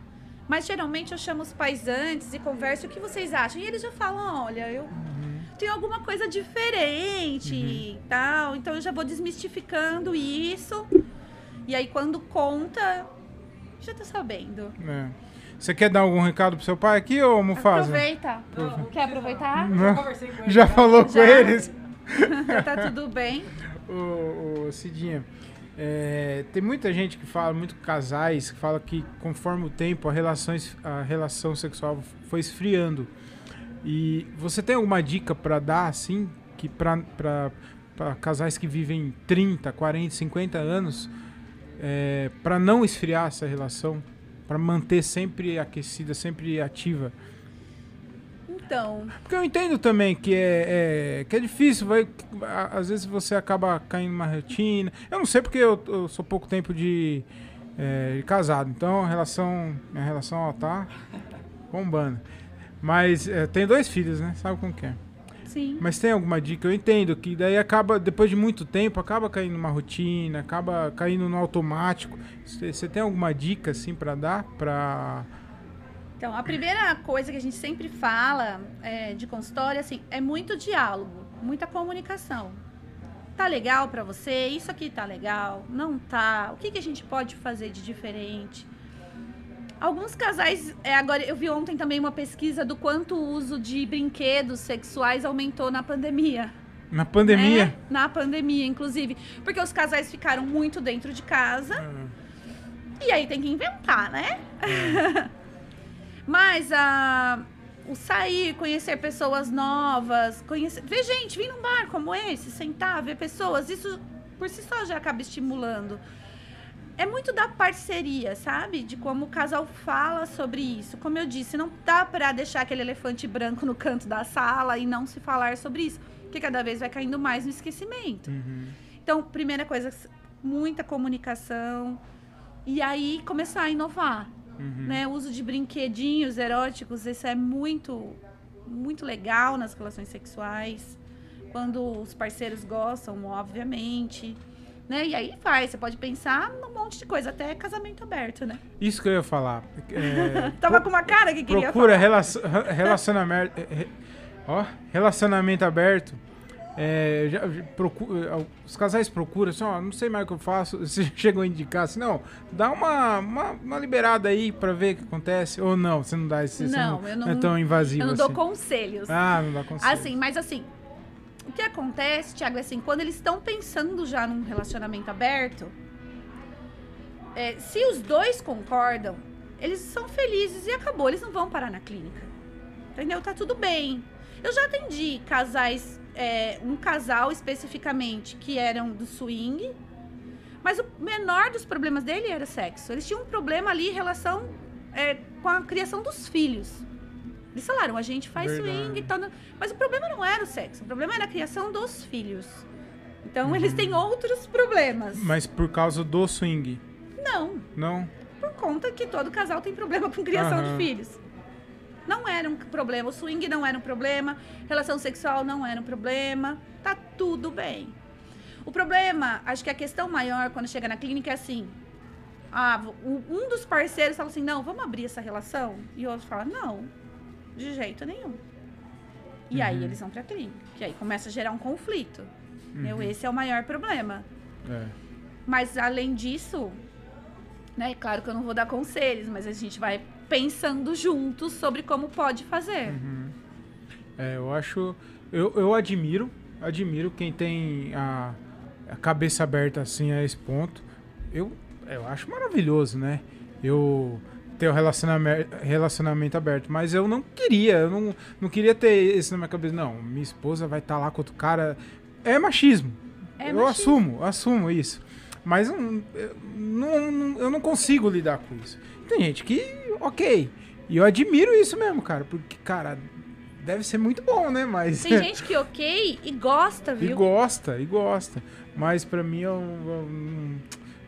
Mas geralmente eu chamo os pais antes e converso o que vocês acham. E eles já falam, olha, eu Uhum. tenho alguma coisa diferente e tal. Então eu já vou desmistificando isso. E aí quando conta, já tá sabendo. É. Você quer dar algum recado pro seu pai aqui, ô Mufasa? Aproveita. Não, Quer aproveitar? Não. Já conversei com ele. Já falou com Já? eles? já tá tudo bem. Ô, ô Cidinha, é, tem muita gente que fala, muito casais, que fala que conforme o tempo a, relações, a relação sexual foi esfriando. E você tem alguma dica pra dar, assim, que pra casais que vivem 30, 40, 50 anos, é, para não esfriar essa relação? Pra manter sempre aquecida, sempre ativa? Então, Porque eu entendo também que é, é- que é difícil, vai, às vezes você acaba caindo numa rotina. Eu não sei porque eu, eu sou pouco tempo de, é, de casado, então a relação, minha relação ó, tá bombando. Mas é, tenho dois filhos, né? Sabe como que é? Sim. Mas tem alguma dica? Eu entendo que daí acaba, depois de muito tempo, acaba caindo numa rotina, acaba caindo no automático. Você tem alguma dica assim pra dar? Pra... Então, a primeira coisa que a gente sempre fala é, de consultório, assim, é muito diálogo, muita comunicação. Tá legal pra você? Isso aqui tá legal? Não tá? O que, que a gente pode fazer de diferente? Alguns casais, é, agora eu vi ontem também uma pesquisa do quanto o uso de brinquedos sexuais aumentou na pandemia. Na pandemia? né? Na pandemia, inclusive. Porque os casais ficaram muito dentro de casa. Ah, E aí tem que inventar, né? Mas a o sair, conhecer pessoas novas, conhecer, ver gente, vir num bar como esse, sentar, ver pessoas, isso por si só já acaba estimulando. É muito da parceria, sabe? De como o casal fala sobre isso. Como eu disse, não dá pra deixar aquele elefante branco no canto da sala e não se falar sobre isso, porque cada vez vai caindo mais no esquecimento. Uhum. Então, primeira coisa, muita comunicação. E aí começar a inovar. Uhum. Né? O uso de brinquedinhos eróticos, isso é muito, muito legal nas relações sexuais. Quando os parceiros gostam, obviamente. Né? E aí faz, você pode pensar num monte de coisa, até casamento aberto, né? Isso que eu ia falar. É, Tava com uma cara que queria procura falar. relacion- relacionamento, re- Ó, relacionamento aberto. É, já, já procu- é, os casais procuram assim, ó, não sei mais o que eu faço. Você chegou a indicar assim, não, dá uma, uma, uma liberada aí pra ver o que acontece. Ou não, você não dá esse. Não, eu não- é tão invasivo Eu não dou assim. conselhos. Ah, não dá conselho. Assim, mas assim, o que acontece, Thiago, é assim, quando eles estão pensando já num relacionamento aberto, é, se os dois concordam, eles são felizes e acabou, eles não vão parar na clínica. Entendeu? Tá tudo bem. Eu já atendi casais, é, um casal especificamente, que eram do swing, mas o menor dos problemas dele era sexo. Eles tinham um problema ali em relação é, com a criação dos filhos. Eles falaram, a gente faz Verdade. swing e tal. Mas o problema não era o sexo, o problema era a criação dos filhos. Então eles têm outros problemas. Mas por causa do swing, Não, não? por conta que todo casal tem problema com criação Aham. de filhos. Não era um problema, o swing não era um problema, relação sexual não era um problema, tá tudo bem. O problema, acho que a questão maior quando chega na clínica é assim: ah, um dos parceiros fala assim, não, vamos abrir essa relação? E o outro fala, não, de jeito nenhum. E aí Uhum. eles vão pra clínica, que aí começa a gerar um conflito. entendeu? Uhum. Esse é o maior problema. É. Mas além disso, né, claro que eu não vou dar conselhos, mas a gente vai pensando juntos sobre como pode fazer. Uhum. É, eu acho. Eu, eu admiro, admiro quem tem a, a cabeça aberta assim a esse ponto. Eu, eu acho maravilhoso, né? Eu ter o relacionamento, relacionamento aberto, mas eu não queria, eu não, não queria ter isso na minha cabeça. Não, minha esposa vai estar lá com outro cara. É machismo. É eu machismo. assumo, assumo isso. Mas eu eu não, eu não consigo lidar com isso. Tem gente que, ok. E eu admiro isso mesmo, cara. Porque, cara, deve ser muito bom, né? Mas. Tem gente que ok e gosta, e viu? gosta, e gosta. Mas pra mim eu, eu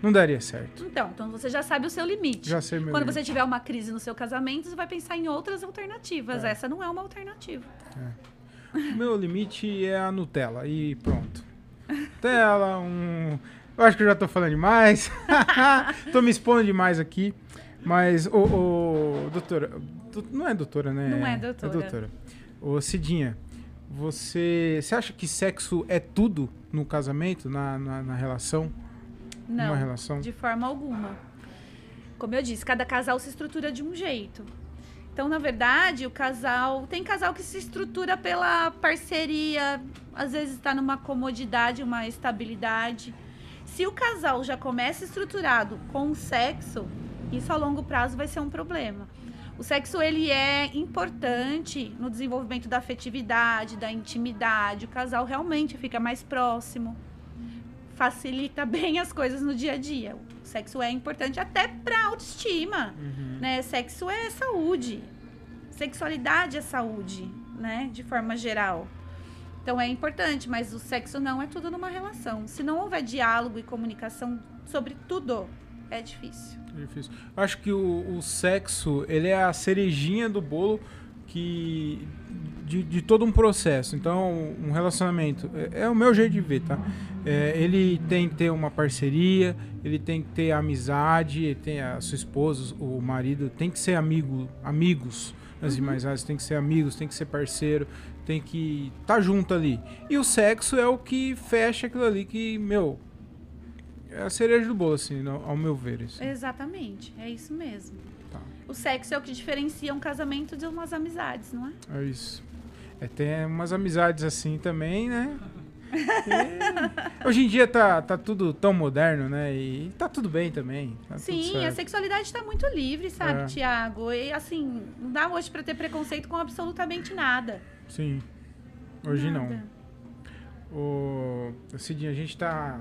não, daria certo. Então, então você já sabe o seu limite. Já sei meu Quando limite. você tiver uma crise no seu casamento, você vai pensar em outras alternativas. É. Essa não é uma alternativa. O meu limite é a Nutella. E pronto. Nutella, um. Eu acho que eu já tô falando demais. tô me expondo demais aqui. Mas, ô, doutora. Não é doutora, né? Não é doutora. É doutora. Ô, Cidinha, você. Você acha que sexo é tudo no casamento, na, na, na relação? Não, Uma relação? de forma alguma. Como eu disse, cada casal se estrutura de um jeito. Então, na verdade, o casal. Tem casal que se estrutura pela parceria, às vezes está numa comodidade, uma estabilidade. Se o casal já começa estruturado com o sexo, isso a longo prazo vai ser um problema. O sexo ele é importante no desenvolvimento da afetividade, da intimidade. O casal realmente fica mais próximo facilita bem as coisas no dia a dia. O sexo é importante até para autoestima, Uhum. né? Sexo é saúde. Sexualidade é saúde, né? De forma geral. Então é importante, mas o sexo não é tudo numa relação. Se não houver diálogo e comunicação sobre tudo, é difícil. Difícil. Eu acho que o, o sexo, ele é a cerejinha do bolo que de, de todo um processo. Então, um relacionamento, é, é o meu jeito de ver, tá? É, ele tem que ter uma parceria, ele tem que ter amizade, tem a sua esposa, o marido, tem que ser amigo, amigos, antes de mais nada, tem que ser amigos, tem que ser parceiro, tem que estar junto ali. E o sexo é o que fecha aquilo ali que, meu, é a cereja do bolo, assim, ao meu ver. Assim. Exatamente, é isso mesmo. Tá. O sexo é o que diferencia um casamento de umas amizades, não é? É isso. É, tem umas amizades assim também, né? E hoje em dia tá, tá tudo tão moderno, né? E tá tudo bem também. tá Sim, a sexualidade está muito livre, sabe, É. Tiago? E assim, não dá hoje para ter preconceito com absolutamente nada. Sim. Hoje Nada. não. O Cidinha, a gente tá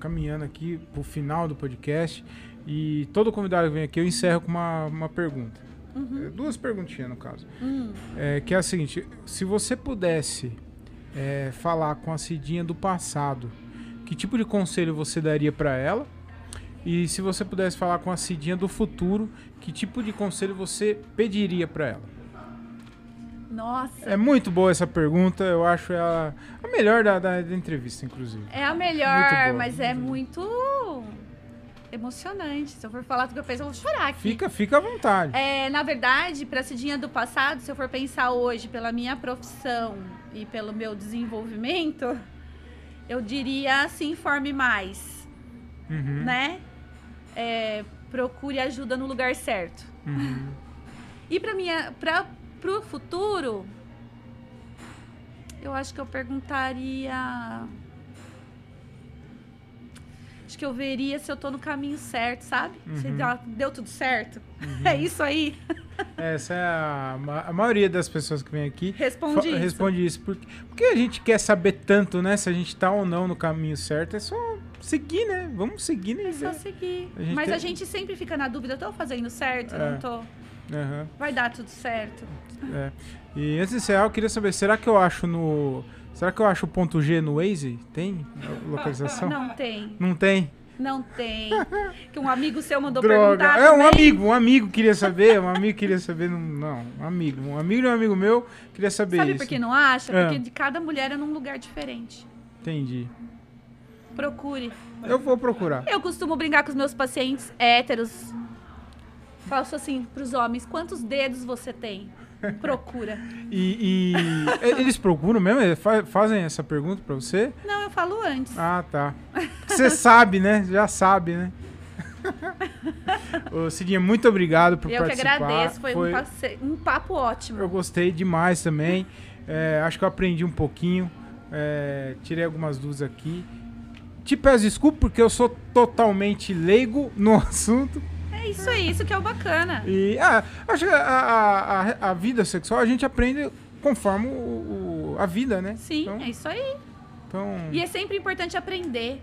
caminhando aqui pro final do podcast e todo convidado que vem aqui eu encerro com uma, uma pergunta. Uhum. É, Duas perguntinhas, no caso. Hum. É, que é a seguinte: se você pudesse é, falar com a Cidinha do passado, que tipo de conselho você daria pra ela? E se você pudesse falar com a Cidinha do futuro, que tipo de conselho você pediria pra ela? Nossa, É muito boa essa pergunta, eu acho ela a melhor da, da, da entrevista, inclusive. é a melhor, boa, mas é muito. Emocionante. Se eu for falar do que eu penso, eu vou chorar aqui. Fica, fica à vontade. É, na verdade, pra Cidinha do passado, se eu for pensar hoje pela minha profissão e pelo meu desenvolvimento, eu diria se informe mais, Uhum, né? É, procure ajuda no lugar certo. uhum. E pra minha, pra, pro futuro, eu acho que eu perguntaria. Acho que eu veria se eu tô no caminho certo, sabe? Se Uhum. deu, deu tudo certo. É isso aí. Essa é a, a maioria das pessoas que vem aqui. Responde isso. Responde isso. Porque, porque a gente quer saber tanto, né? Se a gente tá ou não no caminho certo. É só seguir, né? Vamos seguir, né? É só seguir. A Mas tem- a gente sempre fica na dúvida, tô fazendo certo? É. Não tô. Aham, Vai dar tudo certo. é. E antes de encerrar, eu queria saber, será que eu acho no... Será que eu acho o ponto G no Waze? Tem localização? Não tem. Não tem. Não tem. Que um amigo seu mandou Droga. perguntar. É um também. amigo, um amigo queria saber, um amigo queria saber, não, não, um amigo, um amigo de um amigo meu queria saber Sabe isso. por que não acha? É. Porque de cada mulher é num lugar diferente. Entendi. Procure. Eu vou procurar. Eu costumo brincar com os meus pacientes héteros. Faço assim pros homens: quantos dedos você tem? Procura. E, e eles procuram mesmo? Fazem essa pergunta pra você? Não, eu falo antes. Ah, tá. Você sabe, né? Já sabe, né? Ô, Cidinha, muito obrigado por eu que participar. agradeço. Foi, Um, passe- um papo ótimo. Eu gostei demais também. É, acho que eu aprendi um pouquinho. É, tirei algumas dúvidas aqui. Te peço desculpa porque eu sou totalmente leigo no assunto. É isso aí, isso que é o bacana. E ah, acho que a, a, a- vida sexual a gente aprende conforme o, o- a vida, né? Sim, Então, é isso aí. então E é sempre importante aprender.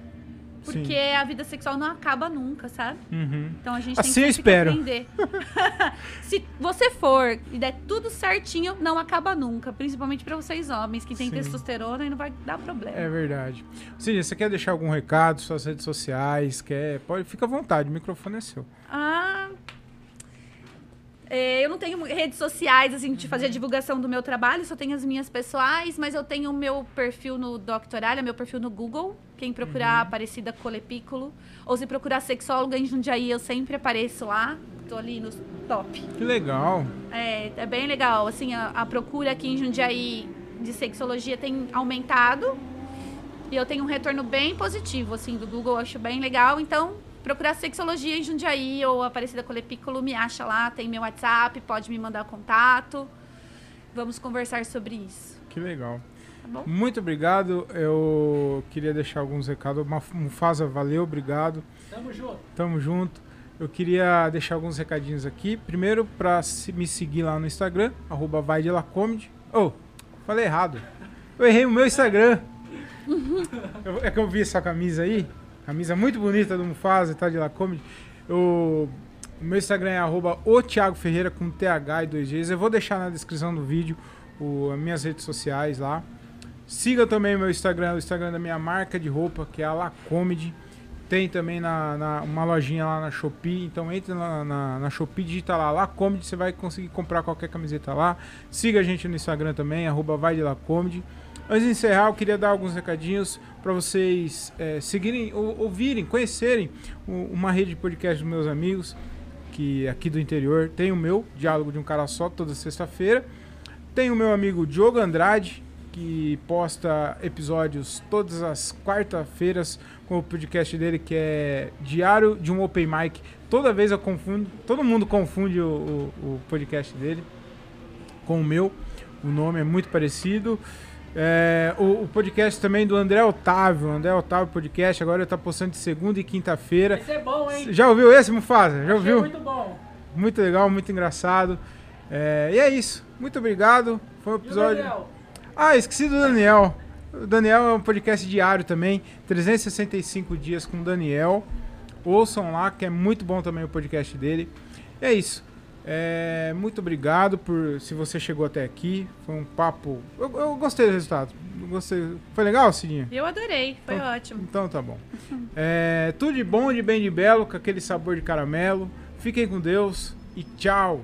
Porque sim. a vida sexual não acaba nunca, sabe? Uhum. Então a gente Assim tem eu que sempre espero. aprender. Se você for e der tudo certinho, não acaba nunca. Principalmente pra vocês homens que têm testosterona e não vai dar problema. É verdade. Cidinha, você quer deixar algum recado, suas redes sociais? Quer? Pode, fica à vontade, o microfone é seu. Ah. É, eu não tenho redes sociais, assim, de fazer a divulgação do meu trabalho, só tenho as minhas pessoais, mas eu tenho o meu perfil no Doctoralha, meu perfil no Google. Quem procurar Aparecida Colepículo, ou se procurar sexóloga em Jundiaí, eu sempre apareço lá. Tô ali no top. Que legal. É, é bem legal. Assim, a, a procura aqui em Jundiaí de sexologia tem aumentado. E eu tenho um retorno bem positivo, assim, do Google. Eu acho bem legal. Então, procurar sexologia em Jundiaí ou Aparecida Colepículo, me acha lá. Tem meu WhatsApp, pode me mandar contato. Vamos conversar sobre isso. Que legal. Tá bom? Muito obrigado. Eu queria deixar alguns recados. Mufasa, valeu, obrigado. Tamo junto. Tamo junto. Eu queria deixar alguns recadinhos aqui. Primeiro, pra se- me seguir lá no Instagram, arroba vai de Lacomedy. Oh, falei errado. Eu errei o meu Instagram. Eu- é que eu vi essa camisa aí. Camisa muito bonita do Mufasa, tá de Lacomedy. O meu Instagram é arroba Ferreira com TH e 2Gs. Eu vou deixar na descrição do vídeo o, as minhas redes sociais lá. Siga também meu Instagram, o Instagram da minha marca de roupa, que é a Lacomedy. Tem também na, na- uma lojinha lá na Shopee. Então entre na, na, na Shopee, digita lá Lacomedy, você vai conseguir comprar qualquer camiseta lá. Siga a gente no Instagram também, arroba vai de Lacomedy. Antes de encerrar, eu queria dar alguns recadinhos para vocês é, seguirem, ou, ouvirem, conhecerem uma rede de podcast dos meus amigos, que é aqui do interior. Tem o meu, Diálogo de um Cara Só, toda sexta-feira. Tem o meu amigo Diogo Andrade, que posta episódios todas as quarta-feiras com o podcast dele, que é Diário de um Open Mic. Toda vez eu confundo, todo mundo confunde o, o- o podcast dele com o meu. O nome é muito parecido. É, o, o podcast também do André Otávio, André Otávio Podcast, agora ele tá postando de segunda e quinta-feira. Esse é bom, hein? Já ouviu esse, Mufasa? Já Achei ouviu? muito bom. Muito legal, muito engraçado. É, e é isso. Muito obrigado. Foi um o episódio. Ah, esqueci do Daniel. O Daniel é um podcast diário também. 365 dias com o Daniel. Ouçam lá, que é muito bom também o podcast dele. E é isso. É, muito obrigado por se você chegou até aqui. Foi um papo. Eu, eu gostei do resultado. Eu Gostei. Foi legal, Cidinha? Eu adorei, foi ótimo. Então tá bom. É, tudo de bom, de bem de belo, com aquele sabor de caramelo. Fiquem com Deus e tchau.